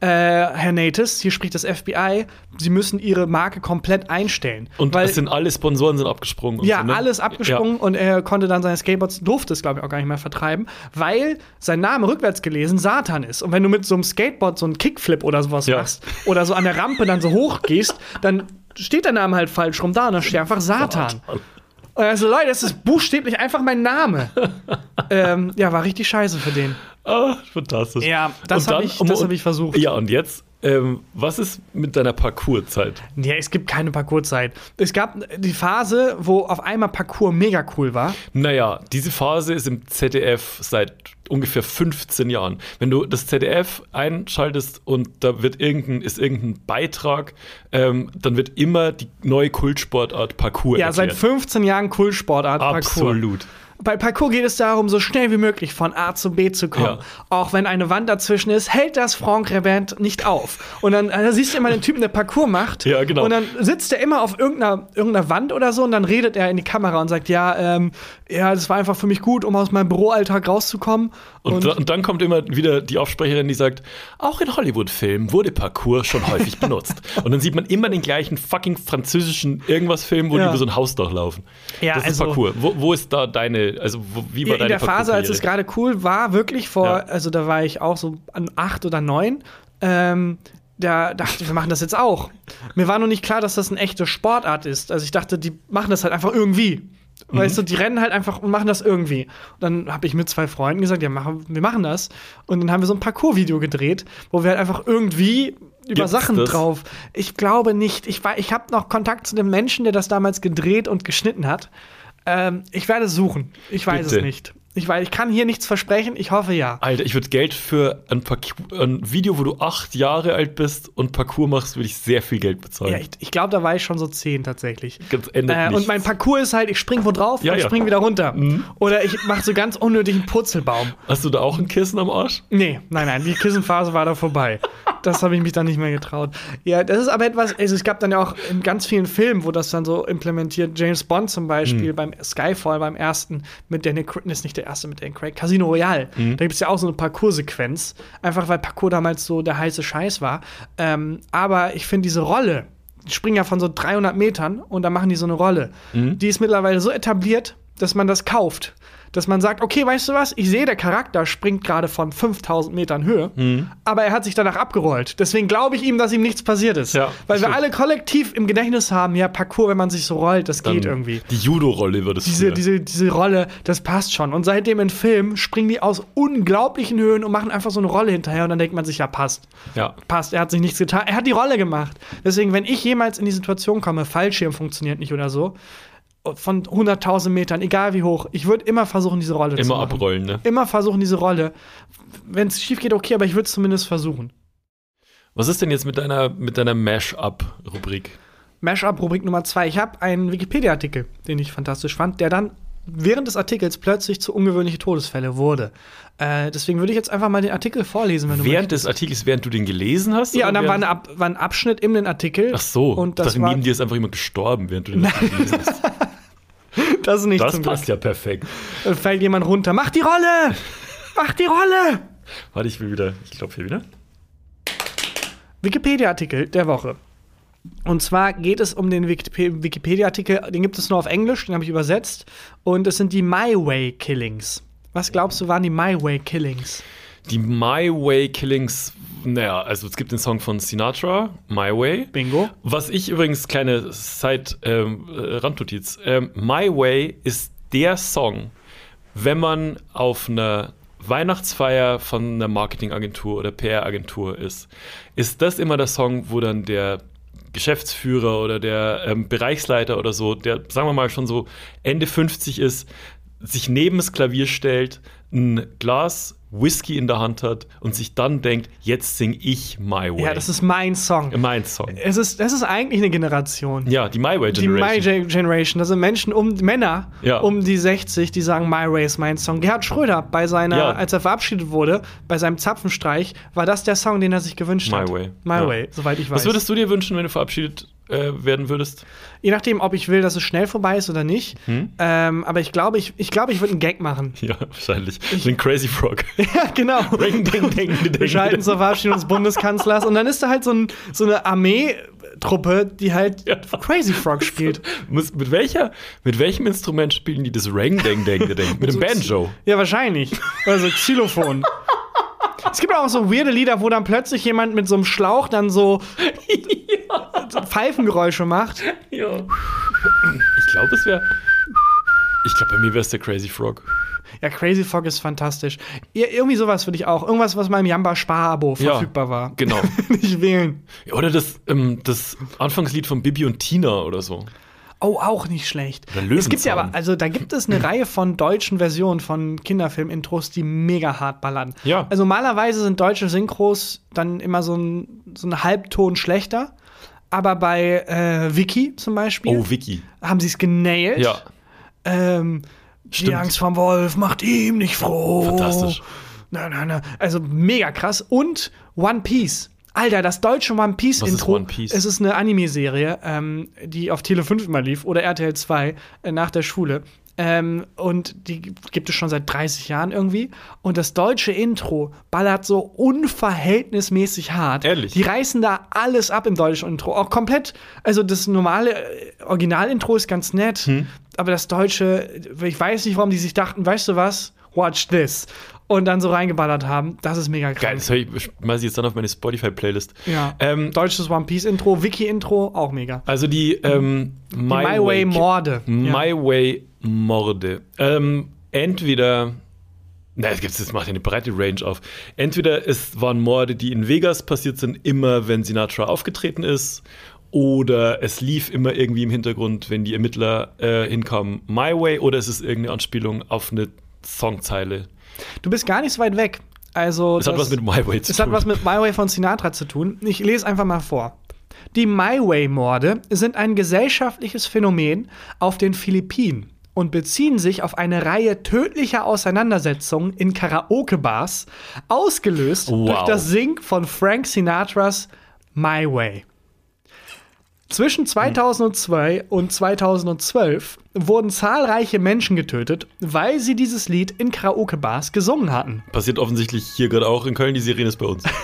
[SPEAKER 2] äh, Herr Natis, hier spricht das FBI, Sie müssen Ihre Marke komplett einstellen.
[SPEAKER 3] und
[SPEAKER 2] weil,
[SPEAKER 3] es sind alle Sponsoren sind abgesprungen. und
[SPEAKER 2] ja,
[SPEAKER 3] so, ne?
[SPEAKER 2] alles abgesprungen und er konnte dann seine Skateboards, durfte es, glaube ich, auch gar nicht mehr vertreiben, weil sein Name rückwärts gelesen Satan ist. Und wenn du mit so einem Skateboard so einen Kickflip oder sowas
[SPEAKER 3] Ja.
[SPEAKER 2] machst oder so an der Rampe dann so hoch gehst, dann steht der Name halt falsch rum da und da steht einfach Satan. Und also, Leute, das ist buchstäblich einfach mein Name. ähm, ja, war richtig scheiße für den.
[SPEAKER 3] Ah, fantastisch.
[SPEAKER 2] Ja, das
[SPEAKER 3] Und
[SPEAKER 2] hab
[SPEAKER 3] dann-
[SPEAKER 2] ich- das hab ich versucht.
[SPEAKER 3] Ja, und jetzt, ähm, was ist mit deiner Parcourzeit?
[SPEAKER 2] Ja, es gibt keine Parcourzeit. Es gab die Phase, wo auf einmal Parcours mega cool war.
[SPEAKER 3] Naja, diese Phase ist im ZDF seit ungefähr 15 Jahren. Wenn du das ZDF einschaltest und da wird irgendein, ist irgendein Beitrag, ähm, dann wird immer die neue Kultsportart Parcours
[SPEAKER 2] Ja, seit
[SPEAKER 3] erklärt.
[SPEAKER 2] 15 Jahren Coolsportart Parcours.
[SPEAKER 3] Absolut.
[SPEAKER 2] Bei Parcours geht es darum, so schnell wie möglich von A zu B zu kommen.
[SPEAKER 3] Ja.
[SPEAKER 2] Auch wenn eine Wand dazwischen ist, hält das Franck Revent nicht auf. Und dann, dann siehst du immer den Typen, der Parcours macht.
[SPEAKER 3] Ja, genau.
[SPEAKER 2] Und dann sitzt er immer auf irgendeiner, irgendeiner Wand oder so und dann redet er in die Kamera und sagt, ja, ähm, ja, das war einfach für mich gut, um aus meinem Büroalltag rauszukommen.
[SPEAKER 3] Und, da, und dann kommt immer wieder die Aufsprecherin, die sagt, auch in Hollywood-Filmen wurde Parcours schon häufig benutzt. Und dann sieht man immer den gleichen fucking französischen irgendwas-Film, wo
[SPEAKER 2] Ja.
[SPEAKER 3] die über so ein Hausdach laufen.
[SPEAKER 2] Ja,
[SPEAKER 3] das ist
[SPEAKER 2] also-
[SPEAKER 3] Parcours. Wo, wo ist da deine, also wo, wie war
[SPEAKER 2] Ja, in
[SPEAKER 3] deine
[SPEAKER 2] der Phase, als es gerade cool war, wirklich vor,
[SPEAKER 3] Ja.
[SPEAKER 2] also da war ich auch so an acht oder neun, ähm, da dachte ich, wir machen das jetzt auch. Mir war nur nicht klar, dass das eine echte Sportart ist. Also ich dachte, die machen das halt einfach irgendwie. Weißt du, die rennen halt einfach und machen das irgendwie. Und dann habe ich mit zwei Freunden gesagt, ja, machen, wir machen das. Und dann haben wir so ein Parcours-Video gedreht, wo wir halt einfach irgendwie über
[SPEAKER 3] Gibt's
[SPEAKER 2] Sachen
[SPEAKER 3] das?
[SPEAKER 2] drauf. Ich glaube nicht. Ich, war- ich habe noch Kontakt zu dem Menschen, der das damals gedreht und geschnitten hat. Ähm, ich werde es suchen. Ich weiß
[SPEAKER 3] Bitte.
[SPEAKER 2] es nicht. Ich, weiß, ich kann hier nichts versprechen. Ich hoffe ja.
[SPEAKER 3] Alter, ich würde Geld für ein, Parcours, ein Video, wo du acht Jahre alt bist und Parcours machst, würde ich sehr viel Geld bezahlen.
[SPEAKER 2] Ja, ich ich glaube, da war ich schon so zehn tatsächlich.
[SPEAKER 3] Ganz ändert
[SPEAKER 2] Äh, und mein Parcours ist halt, ich spring wo drauf
[SPEAKER 3] Ja,
[SPEAKER 2] und
[SPEAKER 3] ja.
[SPEAKER 2] spring wieder runter.
[SPEAKER 3] Mhm.
[SPEAKER 2] Oder ich mache so ganz unnötigen Purzelbaum.
[SPEAKER 3] Hast du da auch ein Kissen am Arsch?
[SPEAKER 2] Nee, nein, nein, die Kissenphase war da vorbei. Das habe ich mich dann nicht mehr getraut. Ja, das ist aber etwas, also es gab dann ja auch in ganz vielen Filmen, wo das dann so implementiert. James Bond zum Beispiel,
[SPEAKER 3] Hm.
[SPEAKER 2] beim Skyfall, beim ersten, mit Daniel Craig, ist nicht der erste mit Daniel Craig, Casino Royale.
[SPEAKER 3] Hm.
[SPEAKER 2] Da gibt es ja auch so eine Parcours-Sequenz. Einfach weil Parcours damals so der heiße Scheiß war. Ähm, aber ich finde diese Rolle, die springen ja von so 300 Metern und dann machen die so eine Rolle.
[SPEAKER 3] Hm.
[SPEAKER 2] Die ist mittlerweile so etabliert, dass man das kauft. Dass man sagt, okay, weißt du was, ich sehe, der Charakter springt gerade von 5000 Metern Höhe,
[SPEAKER 3] Mhm.
[SPEAKER 2] aber er hat sich danach abgerollt. Deswegen glaube ich ihm, dass ihm nichts passiert ist.
[SPEAKER 3] Ja,
[SPEAKER 2] Weil wir alle kollektiv im Gedächtnis haben, ja, Parcours, wenn man sich so rollt, das geht irgendwie.
[SPEAKER 3] Die Judo-Rolle wird es
[SPEAKER 2] Diese,
[SPEAKER 3] früher.
[SPEAKER 2] diese, diese Rolle, das passt schon. Und seitdem in Filmen springen die aus unglaublichen Höhen und machen einfach so eine Rolle hinterher und dann denkt man sich, ja, passt.
[SPEAKER 3] Ja.
[SPEAKER 2] Passt, er hat sich nichts getan. Er hat die Rolle gemacht. Deswegen, wenn ich jemals in die Situation komme, Fallschirm funktioniert nicht oder so, von 100.000 Metern, egal wie hoch, ich würde immer versuchen, diese Rolle zu
[SPEAKER 3] Immer
[SPEAKER 2] machen.
[SPEAKER 3] abrollen, ne?
[SPEAKER 2] Immer versuchen, diese Rolle. Wenn es schief geht, okay, aber ich würde es zumindest versuchen.
[SPEAKER 3] Was ist denn jetzt mit deiner, mit deiner Mash-up-Rubrik?
[SPEAKER 2] Mashup-Rubrik Nummer zwei. Ich habe einen Wikipedia-Artikel, den ich fantastisch fand, der dann während des Artikels plötzlich zu ungewöhnliche Todesfälle wurde. Äh, deswegen würde ich jetzt einfach mal den Artikel vorlesen, wenn du
[SPEAKER 3] Während des Artikels, während du den gelesen hast?
[SPEAKER 2] Ja, und dann war, eine war ein Abschnitt in den Artikel.
[SPEAKER 3] Ach so,
[SPEAKER 2] Und das
[SPEAKER 3] dachte,
[SPEAKER 2] war,
[SPEAKER 3] neben dir ist einfach jemand gestorben, während du den Artikel gelesen hast.
[SPEAKER 2] Das ist nicht
[SPEAKER 3] Das passt ja perfekt.
[SPEAKER 2] Glück. Äh, Fällt jemand runter. Mach die Rolle! Mach die Rolle!
[SPEAKER 3] Warte, ich will wieder. Ich glaube hier wieder.
[SPEAKER 2] Wikipedia-Artikel der Woche. Und zwar geht es um den Wikip- Wikipedia-Artikel, den gibt es nur auf Englisch, den habe ich übersetzt. Und es sind die My Way Killings. Was glaubst du, waren die My Way Killings?
[SPEAKER 3] Die My Way Killings. Naja, also es gibt den Song von Sinatra, My Way.
[SPEAKER 2] Bingo.
[SPEAKER 3] Was ich übrigens, kleine Side-Randnotiz, ähm, My Way ist der Song, wenn man auf einer Weihnachtsfeier von einer Marketingagentur oder PR-Agentur ist, ist das immer der Song, wo dann der Geschäftsführer oder der ähm, Bereichsleiter oder so, der, sagen wir mal, schon so Ende 50 ist, sich neben das Klavier stellt, ein Glas Whisky in der Hand hat und sich dann denkt, jetzt sing ich My Way.
[SPEAKER 2] Ja, das ist mein Song.
[SPEAKER 3] mein Song.
[SPEAKER 2] Es ist, das ist eigentlich eine Generation.
[SPEAKER 3] Ja, die My Way
[SPEAKER 2] Die My
[SPEAKER 3] Generation.
[SPEAKER 2] Gen- Generation, das sind Menschen um Männer
[SPEAKER 3] Ja.
[SPEAKER 2] um die 60, die sagen My Way ist mein Song. Gerhard Schröder bei seiner,
[SPEAKER 3] Ja.
[SPEAKER 2] als er verabschiedet wurde, bei seinem Zapfenstreich, war das der Song, den er sich gewünscht
[SPEAKER 3] My
[SPEAKER 2] hat.
[SPEAKER 3] Way.
[SPEAKER 2] My
[SPEAKER 3] Ja.
[SPEAKER 2] Way, soweit ich weiß.
[SPEAKER 3] Was würdest du dir wünschen, wenn du verabschiedet äh, werden würdest?
[SPEAKER 2] Je nachdem, ob ich will, dass es schnell vorbei ist oder nicht.
[SPEAKER 3] Hm?
[SPEAKER 2] Ähm, aber ich glaube, ich, ich, glaube, ich würde einen Gag machen.
[SPEAKER 3] Ja, wahrscheinlich. Den Crazy Frog.
[SPEAKER 2] ja, genau.
[SPEAKER 3] Ding, ding, ding, ding,
[SPEAKER 2] Wir schalten zur Verabschiedung des Bundeskanzlers und dann ist da halt so, ein, so eine Armeetruppe, die halt
[SPEAKER 3] Ja.
[SPEAKER 2] Crazy Frog spielt.
[SPEAKER 3] Muss, mit, welcher, mit welchem Instrument spielen die das Rang, Dang, Dang, Dang? Mit dem Banjo.
[SPEAKER 2] Ja, wahrscheinlich. Also Xylophon. Es gibt auch so weirde Lieder, wo dann plötzlich jemand mit so einem Schlauch dann so Pfeifengeräusche macht.
[SPEAKER 3] Ja. Ich glaube, es wäre. Ich glaube, bei mir wäre es der Crazy Frog.
[SPEAKER 2] Ja, Crazy Frog ist fantastisch. Ja, irgendwie sowas würde ich auch. Irgendwas, was mal im Jamba Spar-Abo
[SPEAKER 3] Ja,
[SPEAKER 2] verfügbar war.
[SPEAKER 3] genau.
[SPEAKER 2] Nicht wählen.
[SPEAKER 3] Oder das, ähm, das Anfangslied von Bibi und Tina oder so.
[SPEAKER 2] Oh, auch nicht schlecht. Es gibt ja aber, also da gibt es eine Reihe von deutschen Versionen von Kinderfilm-Intros, die mega hart ballern.
[SPEAKER 3] Ja.
[SPEAKER 2] Also normalerweise sind deutsche Synchros dann immer so ein, so ein Halbton schlechter. Aber bei äh, Vicky zum Beispiel
[SPEAKER 3] Oh, Vicky.
[SPEAKER 2] haben sie es genailt.
[SPEAKER 3] Ja.
[SPEAKER 2] Ähm, die. Angst vom Wolf macht ihm nicht froh.
[SPEAKER 3] Fantastisch.
[SPEAKER 2] Nein, nein, nein. Also mega krass. Und One Piece. Alter, das deutsche One Piece
[SPEAKER 3] Was ist
[SPEAKER 2] Intro.
[SPEAKER 3] One Piece?
[SPEAKER 2] Es ist eine Anime-Serie, ähm, die auf Tele 5 immer lief oder RTL 2 äh, nach der Schule. Ähm, und die gibt es schon seit 30 Jahren irgendwie. Und das deutsche Intro ballert so unverhältnismäßig hart.
[SPEAKER 3] Ehrlich?
[SPEAKER 2] Die reißen da alles ab im deutschen Intro. Auch komplett. Also das normale äh, Originalintro ist ganz nett.
[SPEAKER 3] Hm.
[SPEAKER 2] Aber das deutsche, ich weiß nicht, warum die sich dachten, weißt du was? Watch this. Und dann so reingeballert haben. Das ist mega krass.
[SPEAKER 3] Geil, das ich, schmeiß ich jetzt dann auf meine Spotify-Playlist.
[SPEAKER 2] Ja.
[SPEAKER 3] Ähm,
[SPEAKER 2] Deutsches One Piece Intro, Wiki Intro, auch mega.
[SPEAKER 3] also die, ähm,
[SPEAKER 2] Die My, Way Morde.
[SPEAKER 3] My
[SPEAKER 2] ja.
[SPEAKER 3] Way Morde. Ähm, entweder. Na, es gibt jetzt macht ja eine breite Range auf. Entweder es waren Morde, die in Vegas passiert sind, immer wenn Sinatra aufgetreten ist, oder es lief immer irgendwie im Hintergrund, wenn die Ermittler äh, hinkamen, My Way, oder es ist irgendeine Anspielung auf eine Songzeile.
[SPEAKER 2] Du bist gar nicht so weit weg. Also
[SPEAKER 3] Es hat
[SPEAKER 2] das-
[SPEAKER 3] was mit My Way zu
[SPEAKER 2] Es
[SPEAKER 3] tun.
[SPEAKER 2] hat was mit My Way von Sinatra zu tun. Ich lese einfach mal vor. Die My Way-Morde sind ein gesellschaftliches Phänomen auf den Philippinen und beziehen sich auf eine Reihe tödlicher Auseinandersetzungen in Karaoke-Bars, ausgelöst
[SPEAKER 3] Wow.
[SPEAKER 2] durch das Singen von Frank Sinatras My Way. Zwischen 2002 und 2012 wurden zahlreiche Menschen getötet, weil sie dieses Lied in Karaoke-Bars gesungen hatten.
[SPEAKER 3] Passiert offensichtlich hier gerade auch in Köln, die Sirene ist bei uns.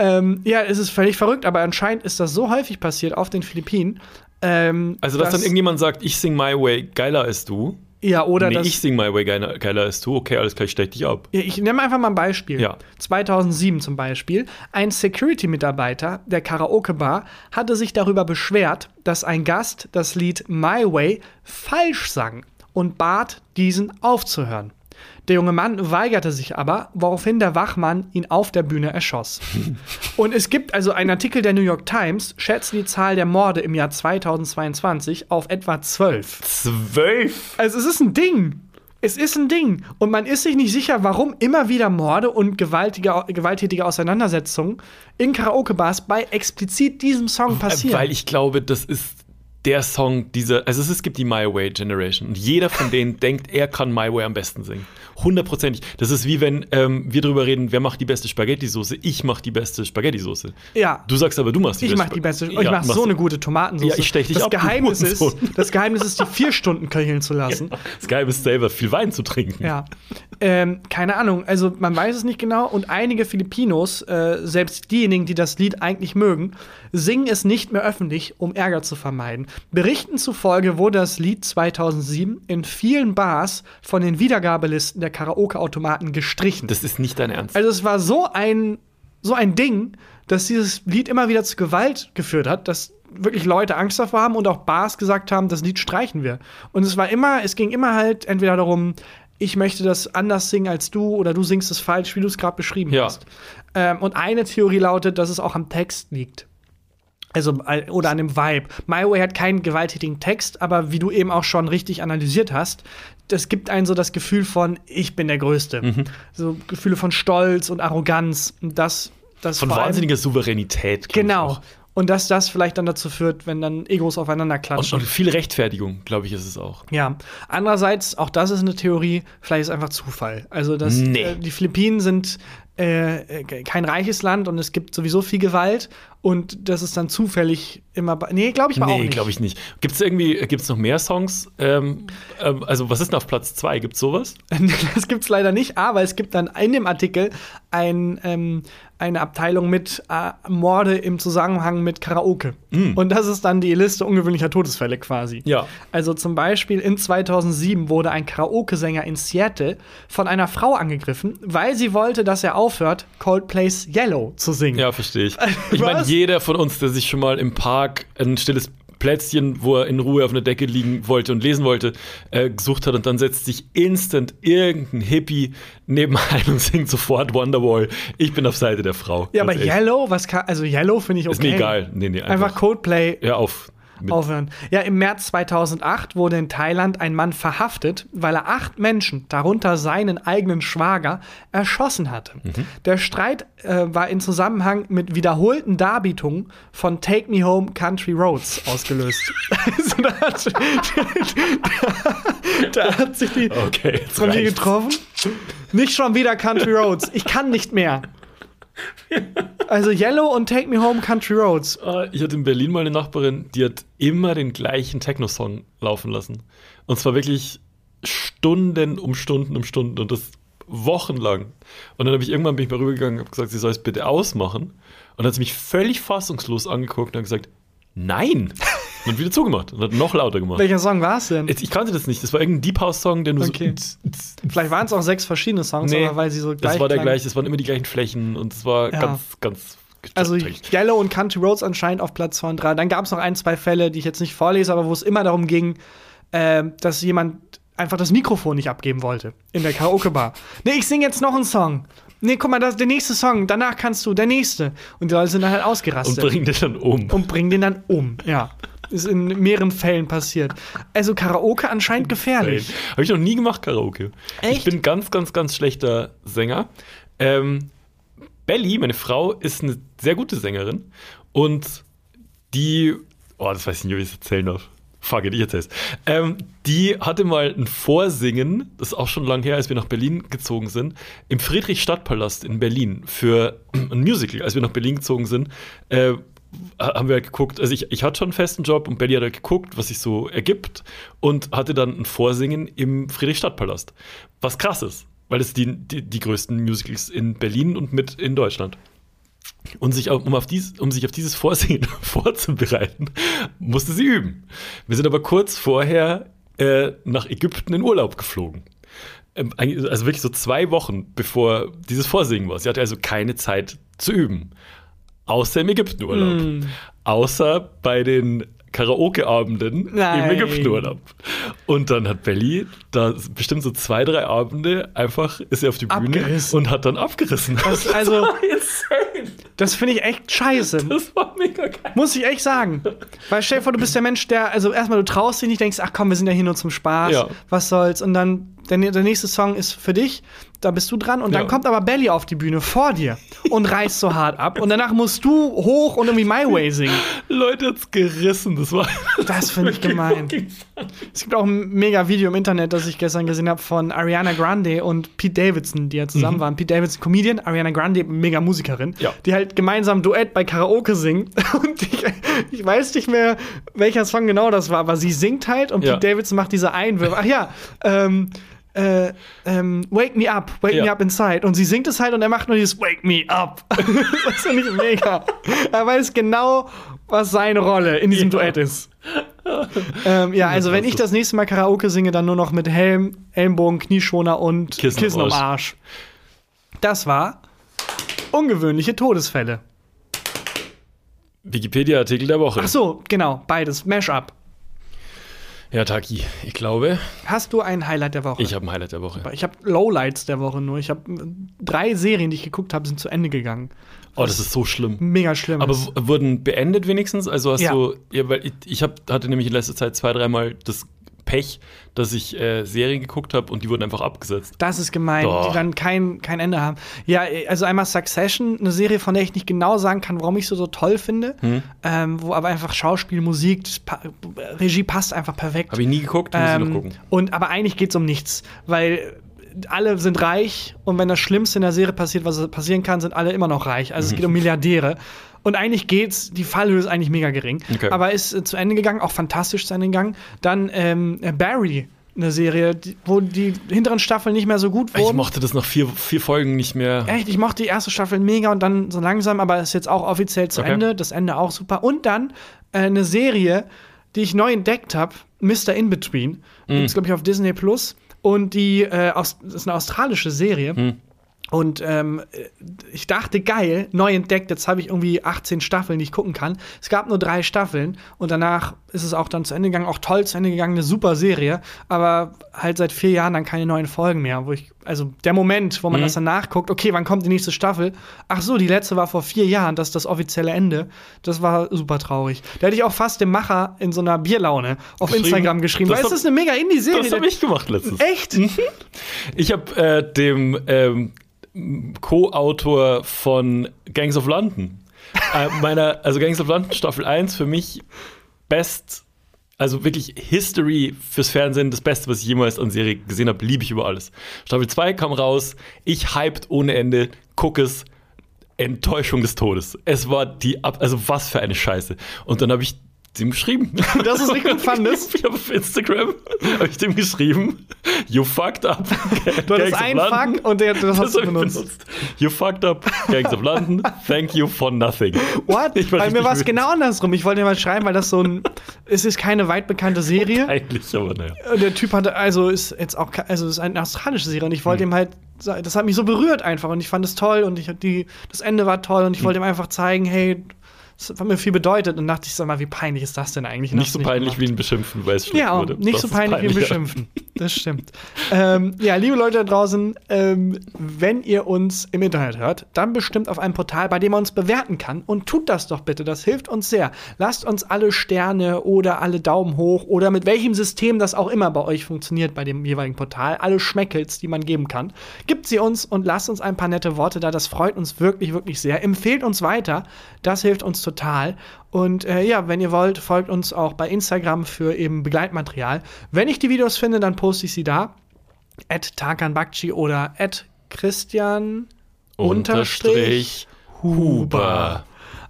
[SPEAKER 2] Ähm, ja, es ist völlig verrückt, aber anscheinend ist das so häufig passiert auf den Philippinen, Ähm,
[SPEAKER 3] Also, dass dann irgendjemand sagt, ich sing My Way geiler als du.
[SPEAKER 2] Ja, oder
[SPEAKER 3] nee,
[SPEAKER 2] dass,
[SPEAKER 3] ich sing My Way geiler, geiler als du. Okay, alles klar, ich steck dich ab.
[SPEAKER 2] Ja, Ich nehme einfach mal ein Beispiel.
[SPEAKER 3] Ja.
[SPEAKER 2] 2007 zum Beispiel. Ein Security-Mitarbeiter der Karaoke-Bar hatte sich darüber beschwert, dass ein Gast das Lied My Way falsch sang und bat, diesen aufzuhören. Der junge Mann weigerte sich aber, woraufhin der Wachmann ihn auf der Bühne erschoss. und es gibt also einen Artikel der New York Times, schätzt die Zahl der Morde im Jahr 2022 auf etwa 12.
[SPEAKER 3] Zwölf?
[SPEAKER 2] Also es ist ein Ding. Es ist ein Ding. Und man ist sich nicht sicher, warum immer wieder Morde und gewaltige, gewalttätige Auseinandersetzungen in Karaoke-Bars bei explizit diesem Song passieren.
[SPEAKER 3] Weil ich glaube, das ist der Song dieser, also es, gibt die My Way Generation und jeder von denen denkt, er kann My Way am besten singen. Hundertprozentig. Das ist wie wenn ähm, wir drüber reden, wer macht die beste Spaghetti-Soße? Ich mach die beste Spaghetti-Soße.
[SPEAKER 2] ja.
[SPEAKER 3] Du sagst aber, du machst die
[SPEAKER 2] ich
[SPEAKER 3] beste
[SPEAKER 2] mach die beste.
[SPEAKER 3] Ja,
[SPEAKER 2] ich mach so eine gute Tomatensauce.
[SPEAKER 3] Ja, ich stech dich
[SPEAKER 2] das
[SPEAKER 3] ab,
[SPEAKER 2] Geheimnis ist, das Geheimnis ist, die vier Stunden köcheln zu lassen.
[SPEAKER 3] Das Geile ist selber viel Wein zu trinken.
[SPEAKER 2] Ja, ähm, keine Ahnung. Also man weiß es nicht genau und einige Filipinos, äh, selbst diejenigen, die das Lied eigentlich mögen, singen es nicht mehr öffentlich, um Ärger zu vermeiden. Berichten zufolge wurde das Lied 2007 in vielen Bars von den Wiedergabelisten der Karaoke-Automaten gestrichen.
[SPEAKER 3] Das ist nicht dein Ernst.
[SPEAKER 2] Also es war so ein, so ein Ding, dass dieses Lied immer wieder zu Gewalt geführt hat, dass wirklich Leute Angst davor haben und auch Bars gesagt haben, das Lied streichen wir. Und es war immer, es ging immer halt entweder darum, ich möchte das anders singen als du oder du singst es falsch, wie du es gerade beschrieben
[SPEAKER 3] Ja.
[SPEAKER 2] hast. Ähm, und eine Theorie lautet, dass es auch am Text liegt. Also, oder an dem Vibe. My Way hat keinen gewalttätigen Text, aber wie du eben auch schon richtig analysiert hast, das gibt einen so das Gefühl von, ich bin der Größte.
[SPEAKER 3] Mhm.
[SPEAKER 2] So Gefühle von Stolz und Arroganz. Und das, das
[SPEAKER 3] Von wahnsinniger Souveränität.
[SPEAKER 2] Genau. Und dass das vielleicht dann dazu führt, wenn dann Egos aufeinander
[SPEAKER 3] Und,
[SPEAKER 2] klatschen.
[SPEAKER 3] und viel Rechtfertigung, glaube ich, ist es auch.
[SPEAKER 2] Ja, andererseits, auch das ist eine Theorie, vielleicht ist es einfach Zufall. Also, dass
[SPEAKER 3] Nee.
[SPEAKER 2] äh, die Philippinen sind äh, äh, kein reiches Land und es gibt sowieso viel Gewalt und das ist dann zufällig immer. bei- Nee, glaube ich aber auch
[SPEAKER 3] Nee, glaube ich nicht. Gibt es irgendwie, gibt es noch mehr Songs? Ähm, ähm, also, was ist denn auf Platz zwei? Gibt es sowas?
[SPEAKER 2] Das gibt's leider nicht, aber es gibt dann in dem Artikel ein, ähm, eine Abteilung mit äh, Morde im Zusammenhang mit Karaoke. Und das ist dann die Liste ungewöhnlicher Todesfälle quasi.
[SPEAKER 3] Ja.
[SPEAKER 2] Also zum Beispiel in 2007 wurde ein Karaoke-Sänger in Seattle von einer Frau angegriffen, weil sie wollte, dass er aufhört, Coldplays Yellow zu singen.
[SPEAKER 3] Ja, verstehe ich. Ich meine? Jeder von uns, der sich schon mal im Park ein stilles Plätzchen, wo er in Ruhe auf einer Decke liegen wollte und lesen wollte, äh, gesucht hat und dann setzt sich instant irgendein Hippie nebenein und singt sofort Wonderwall. Ich bin auf Seite der Frau.
[SPEAKER 2] Ja, aber
[SPEAKER 3] ehrlich.
[SPEAKER 2] Yellow, was kann, also Yellow finde ich okay.
[SPEAKER 3] Ist mir egal. Nee, nee,
[SPEAKER 2] Einfach,
[SPEAKER 3] einfach.
[SPEAKER 2] Coldplay
[SPEAKER 3] Ja, auf.
[SPEAKER 2] Aufhören. Ja, im März 2008 wurde in Thailand ein Mann verhaftet, weil er acht Menschen, darunter seinen eigenen Schwager, erschossen hatte.
[SPEAKER 3] Mhm.
[SPEAKER 2] Der Streit äh, war in Zusammenhang mit wiederholten Darbietungen von Take Me Home Country Roads ausgelöst. also da hat, da, da hat sich die
[SPEAKER 3] Okay, reicht's.
[SPEAKER 2] getroffen. Nicht schon wieder Country Roads. Ich kann nicht mehr. Also Yellow und Take Me Home Country Roads.
[SPEAKER 3] Äh, Ich hatte in Berlin mal eine Nachbarin, die hat immer den gleichen Techno-Song laufen lassen. Und zwar wirklich Stunden um Stunden um Stunden und das wochenlang. Und dann habe ich irgendwann bin ich mal rübergegangen und gesagt, sie soll es bitte ausmachen. Und dann hat sie mich völlig fassungslos angeguckt und hat gesagt, nein. Und wieder zugemacht und hat noch lauter gemacht.
[SPEAKER 2] Welcher Song war es denn?
[SPEAKER 3] Jetzt, ich kannte das nicht. Das war irgendein Deep House-Song, der nur
[SPEAKER 2] Okay.
[SPEAKER 3] so.
[SPEAKER 2] Vielleicht waren es auch sechs verschiedene Songs,
[SPEAKER 3] Nee,
[SPEAKER 2] aber weil sie so gleich
[SPEAKER 3] das war der gleiche, es waren immer die gleichen Flächen und es war
[SPEAKER 2] Ja.
[SPEAKER 3] ganz, ganz.
[SPEAKER 2] Also. Yellow und Country Roads anscheinend auf Platz 2 und 3. Dann gab es noch ein, zwei Fälle, die ich jetzt nicht vorlese, aber wo es immer darum ging, äh, dass jemand einfach das Mikrofon nicht abgeben wollte in der Karaoke-Bar. nee, ich singe jetzt noch einen Song. Nee, guck mal, das der nächste Song. Danach kannst du, der nächste. Und die Leute sind dann halt
[SPEAKER 3] und
[SPEAKER 2] ausgerastet.
[SPEAKER 3] bringen den dann um.
[SPEAKER 2] und bringen den dann um. Ja. Ist in mehreren Fällen passiert. Also Karaoke anscheinend gefährlich.
[SPEAKER 3] Habe ich noch nie gemacht, Karaoke. Ich
[SPEAKER 2] Echt?
[SPEAKER 3] bin ganz, ganz, ganz schlechter Sänger. Ähm, Belly, meine Frau, ist eine sehr gute Sängerin. Und die, oh, das weiß ich nicht, ob ich es erzählen darf. Fuck it, ich erzähl's. Ähm, die hatte mal ein Vorsingen, das ist auch schon lang her, als wir nach Berlin gezogen sind, im Friedrichstadtpalast in Berlin für ein Musical. Als wir nach Berlin gezogen sind, äh, haben wir halt geguckt, also ich, ich hatte schon einen festen Job und Belly hat halt geguckt, was sich so ergibt und hatte dann ein Vorsingen im Friedrichstadtpalast. Was krass ist, weil es die, die, die größten Musicals in Berlin und mit in Deutschland. Und sich um, auf dies, um sich auf dieses Vorsingen vorzubereiten, musste sie üben. Wir sind aber kurz vorher äh, nach Ägypten in Urlaub geflogen. Ähm, also wirklich so zwei Wochen bevor dieses Vorsingen war. Sie hatte also keine Zeit zu üben. Außer im Ägyptenurlaub.
[SPEAKER 2] Mm.
[SPEAKER 3] Außer bei den Karaoke-Abenden im. Ägyptenurlaub. Und dann hat Belly da bestimmt so zwei, drei Abende einfach ist sie auf die Bühne
[SPEAKER 2] Abgerissen.
[SPEAKER 3] und hat dann abgerissen.
[SPEAKER 2] Das, also,
[SPEAKER 3] insane.
[SPEAKER 2] das finde ich echt scheiße.
[SPEAKER 3] Das war mega geil.
[SPEAKER 2] Muss ich echt sagen. Weil stell dir vor, du bist der Mensch, der, also erstmal, du traust dich nicht, denkst, ach komm, wir sind ja hier nur zum Spaß,
[SPEAKER 3] Ja.
[SPEAKER 2] was soll's. Und dann, der, der nächste Song ist für dich, da bist du dran. Und
[SPEAKER 3] Ja.
[SPEAKER 2] dann kommt aber Belly auf die Bühne vor dir und reißt so hart ab. Und danach musst du hoch und irgendwie My Way singen.
[SPEAKER 3] Leute hat's gerissen. Das war.
[SPEAKER 2] Das finde ich gemein. Es gibt auch ein mega Video im Internet, das ich gestern gesehen habe von Ariana Grande und Pete Davidson, die ja zusammen waren. Pete Davidson, Comedian, Ariana Grande, mega Musikerin,
[SPEAKER 3] Ja.
[SPEAKER 2] die halt gemeinsam Duett bei Karaoke singen. Und ich, ich weiß nicht mehr, welcher Song genau das war, aber sie singt halt und
[SPEAKER 3] Ja.
[SPEAKER 2] Pete Davidson macht diese Einwürfe. Ach ja, ähm, äh, ähm, Wake me up, wake
[SPEAKER 3] Ja.
[SPEAKER 2] me up inside. Und sie singt es halt und er macht nur dieses Wake me up. das finde ich mega. Er weiß genau, was seine Rolle in diesem
[SPEAKER 3] Ja.
[SPEAKER 2] Duett ist. ähm, ja, also wenn ich das nächste Mal Karaoke singe, dann nur noch mit Helm, Ellenbogen, Knieschoner und
[SPEAKER 3] Kissen
[SPEAKER 2] Kissen,
[SPEAKER 3] am
[SPEAKER 2] am Arsch. Das war ungewöhnliche Todesfälle.
[SPEAKER 3] Wikipedia-Artikel der Woche.
[SPEAKER 2] Ach so, genau, beides, Mashup.
[SPEAKER 3] Ja, Taki, ich glaube,
[SPEAKER 2] Hast du ein Highlight der Woche?
[SPEAKER 3] ich habe ein Highlight der Woche.
[SPEAKER 2] Ich habe Lowlights der Woche nur. Ich habe drei Serien, die ich geguckt habe, sind zu Ende gegangen.
[SPEAKER 3] Oh, das ist so schlimm.
[SPEAKER 2] Mega schlimm.
[SPEAKER 3] Aber wurden beendet wenigstens? Also hast
[SPEAKER 2] Ja.
[SPEAKER 3] du, ja, weil ich, ich hab, hatte nämlich in letzter Zeit zwei, dreimal das Pech, dass ich äh, Serien geguckt habe und die wurden einfach abgesetzt.
[SPEAKER 2] Das ist gemein,
[SPEAKER 3] Doch.
[SPEAKER 2] die dann kein, kein Ende haben. Ja, also einmal Succession, eine Serie, von der ich nicht genau sagen kann, warum ich sie so toll finde.
[SPEAKER 3] Hm.
[SPEAKER 2] Ähm, wo aber einfach Schauspiel, Musik, pa Regie passt einfach perfekt.
[SPEAKER 3] Habe ich nie geguckt, muss ich noch
[SPEAKER 2] Ähm,
[SPEAKER 3] gucken.
[SPEAKER 2] und aber eigentlich geht es um nichts, weil alle sind reich und wenn das Schlimmste in der Serie passiert, was passieren kann, sind alle immer noch reich. Also es geht um Milliardäre. Und eigentlich geht's, die Fallhöhe ist eigentlich mega gering.
[SPEAKER 3] Okay.
[SPEAKER 2] Aber ist äh, zu Ende gegangen, auch fantastisch zu Ende gegangen. Dann ähm, äh, Barry, eine Serie, die, wo die hinteren Staffeln nicht mehr so gut
[SPEAKER 3] Ich
[SPEAKER 2] wurden.
[SPEAKER 3] mochte das nach vier, vier Folgen nicht mehr.
[SPEAKER 2] Echt, ich mochte die erste Staffel mega und dann so langsam, aber ist jetzt auch offiziell zu
[SPEAKER 3] Okay.
[SPEAKER 2] Ende. Das Ende auch super. Und dann äh, eine Serie, die ich neu entdeckt habe, Mr. In Between. Die Gibt's, glaube ich, auf Disney Plus. Und die äh, aus, das ist eine australische Serie. Und ähm, ich dachte, geil, neu entdeckt, jetzt habe ich irgendwie 18 Staffeln, die ich gucken kann. Es gab nur drei Staffeln und danach ist es auch dann zu Ende gegangen, auch toll zu Ende gegangen, eine super Serie, aber halt seit vier Jahren dann keine neuen Folgen mehr. Wo ich, also der Moment, wo man das dann nachguckt, okay, wann kommt die nächste Staffel? Ach so, die letzte war vor vier Jahren, das ist das offizielle Ende. Das war super traurig. Da hätte ich auch fast dem Macher in so einer Bierlaune auf
[SPEAKER 3] Geschrieben.
[SPEAKER 2] Instagram geschrieben,
[SPEAKER 3] Das
[SPEAKER 2] weil es
[SPEAKER 3] hab-
[SPEAKER 2] ist eine mega Indie-Serie.
[SPEAKER 3] Das habe ich gemacht letztens.
[SPEAKER 2] Echt?
[SPEAKER 3] Ich habe äh, dem ähm, Co-Autor von Gangs of London, äh, meiner, also Gangs of London Staffel 1 für mich best, also wirklich History fürs Fernsehen, das Beste, was ich jemals an Serie gesehen habe, liebe ich über alles. Staffel 2 kam raus, ich hyped ohne Ende, guck es, Enttäuschung des Todes. Es war die, also was für eine Scheiße. Und dann habe ich dem geschrieben.
[SPEAKER 2] Dass du's nicht gut fandest?
[SPEAKER 3] Ich habe auf Instagram habe ich dem geschrieben, you fucked up.
[SPEAKER 2] Du hattest einen. Fuck und der, das hast du
[SPEAKER 3] ich
[SPEAKER 2] benutzt.
[SPEAKER 3] You fucked up, Gangs of London. Thank you for nothing.
[SPEAKER 2] What? Bei mir war es genau andersrum. Ich wollte dir mal schreiben, weil das so ein. es ist keine weit bekannte Serie.
[SPEAKER 3] Eigentlich, aber naja.
[SPEAKER 2] Und Der Typ hatte, also ist jetzt auch, also ist eine australische Serie und ich
[SPEAKER 3] Hm.
[SPEAKER 2] wollte ihm halt, das hat mich so berührt einfach und ich fand es toll und ich die, das Ende war toll und ich
[SPEAKER 3] Hm.
[SPEAKER 2] wollte ihm einfach zeigen, hey, das hat mir viel bedeutet und dachte ich, sag mal, wie peinlich ist das denn eigentlich?
[SPEAKER 3] Nicht so peinlich
[SPEAKER 2] gemacht.
[SPEAKER 3] wie ihn beschimpfen, weil es
[SPEAKER 2] Ja,
[SPEAKER 3] wurde.
[SPEAKER 2] nicht
[SPEAKER 3] Das
[SPEAKER 2] so peinlich wie
[SPEAKER 3] peinlicher.
[SPEAKER 2] beschimpfen. Das stimmt. ähm, ja, liebe Leute da draußen, ähm, wenn ihr uns im Internet hört, dann bestimmt auf einem Portal, bei dem man uns bewerten kann. Und tut das doch bitte, das hilft uns sehr. Lasst uns alle Sterne oder alle Daumen hoch oder mit welchem System das auch immer bei euch funktioniert, bei dem jeweiligen Portal, alle Schmeckels, die man geben kann. Gibt sie uns und lasst uns ein paar nette Worte da. Das freut uns wirklich, wirklich sehr. Empfehlt uns weiter. Das hilft uns total. Und äh, ja, wenn ihr wollt, folgt uns auch bei Instagram für eben Begleitmaterial. Wenn ich die Videos finde, dann poste ich sie da. At Tarkan Bakci oder at Christian
[SPEAKER 3] Unterstrich Huber.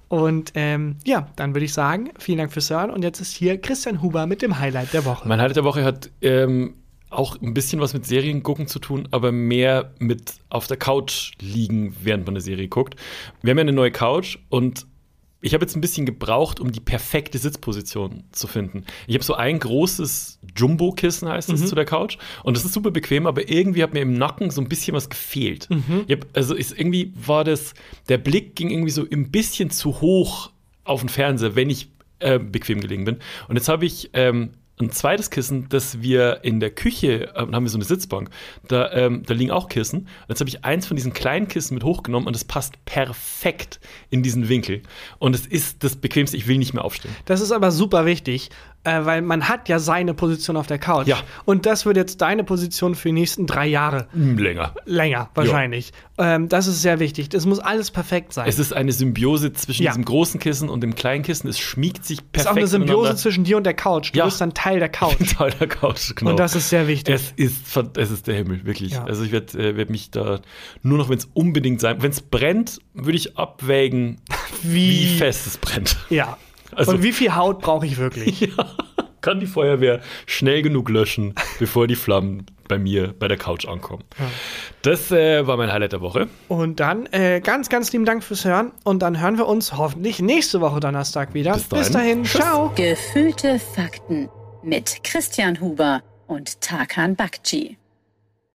[SPEAKER 2] Und ähm, ja, dann würde ich sagen, vielen Dank fürs Hören. Und jetzt ist hier Christian Huber mit dem Highlight der Woche.
[SPEAKER 3] Mein Highlight der Woche hat ähm, auch ein bisschen was mit Serien gucken zu tun, aber mehr mit auf der Couch liegen, während man eine Serie guckt. Wir haben ja eine neue Couch und ich habe jetzt ein bisschen gebraucht, um die perfekte Sitzposition zu finden. Ich habe so ein großes Jumbo-Kissen, heißt es, mhm. zu der Couch. Und das ist super bequem, aber irgendwie hat mir im Nacken so ein bisschen was gefehlt. Mhm. Hab, also ist, irgendwie war das, der Blick ging irgendwie so ein bisschen zu hoch auf den Fernseher, wenn ich äh, bequem gelegen bin. Und jetzt habe ich ähm, ein zweites Kissen, das wir in der Küche, äh, haben wir so eine Sitzbank, da, ähm, da liegen auch Kissen. Und jetzt habe ich eins von diesen kleinen Kissen mit hochgenommen und es passt perfekt in diesen Winkel. Und es ist das Bequemste, ich will nicht mehr aufstehen.
[SPEAKER 2] Das ist aber super wichtig, äh, weil man hat ja seine Position auf der Couch.
[SPEAKER 3] Ja.
[SPEAKER 2] Und das wird jetzt deine Position für die nächsten drei Jahre.
[SPEAKER 3] Hm, länger.
[SPEAKER 2] Länger, wahrscheinlich. Ähm, das ist sehr wichtig. Das muss alles perfekt sein.
[SPEAKER 3] Es ist eine Symbiose zwischen ja. diesem großen Kissen und dem kleinen Kissen. Es schmiegt sich perfekt. Es ist auch
[SPEAKER 2] eine Symbiose zwischen dir und der Couch. Du
[SPEAKER 3] ja.
[SPEAKER 2] bist dann Teil der Couch.
[SPEAKER 3] Teil der Couch,
[SPEAKER 2] genau. Und das ist sehr wichtig.
[SPEAKER 3] Es ist, es ist der Himmel, wirklich. Ja. Also ich werde äh, werd mich da nur noch, wenn es unbedingt sein, wenn es brennt, würde ich abwägen, wie, wie fest es brennt.
[SPEAKER 2] Ja. Also, und wie viel Haut brauche ich wirklich?
[SPEAKER 3] ja kann die Feuerwehr schnell genug löschen, bevor die Flammen bei mir bei der Couch ankommen. Ja. Das äh, war mein Highlight der Woche.
[SPEAKER 2] Und dann äh, ganz, ganz lieben Dank fürs Hören. Und dann hören wir uns hoffentlich nächste Woche Donnerstag wieder.
[SPEAKER 3] Bis dahin. Bis dahin.
[SPEAKER 2] Ciao.
[SPEAKER 1] Gefühlte Fakten mit Christian Huber und Tarkan Bakci.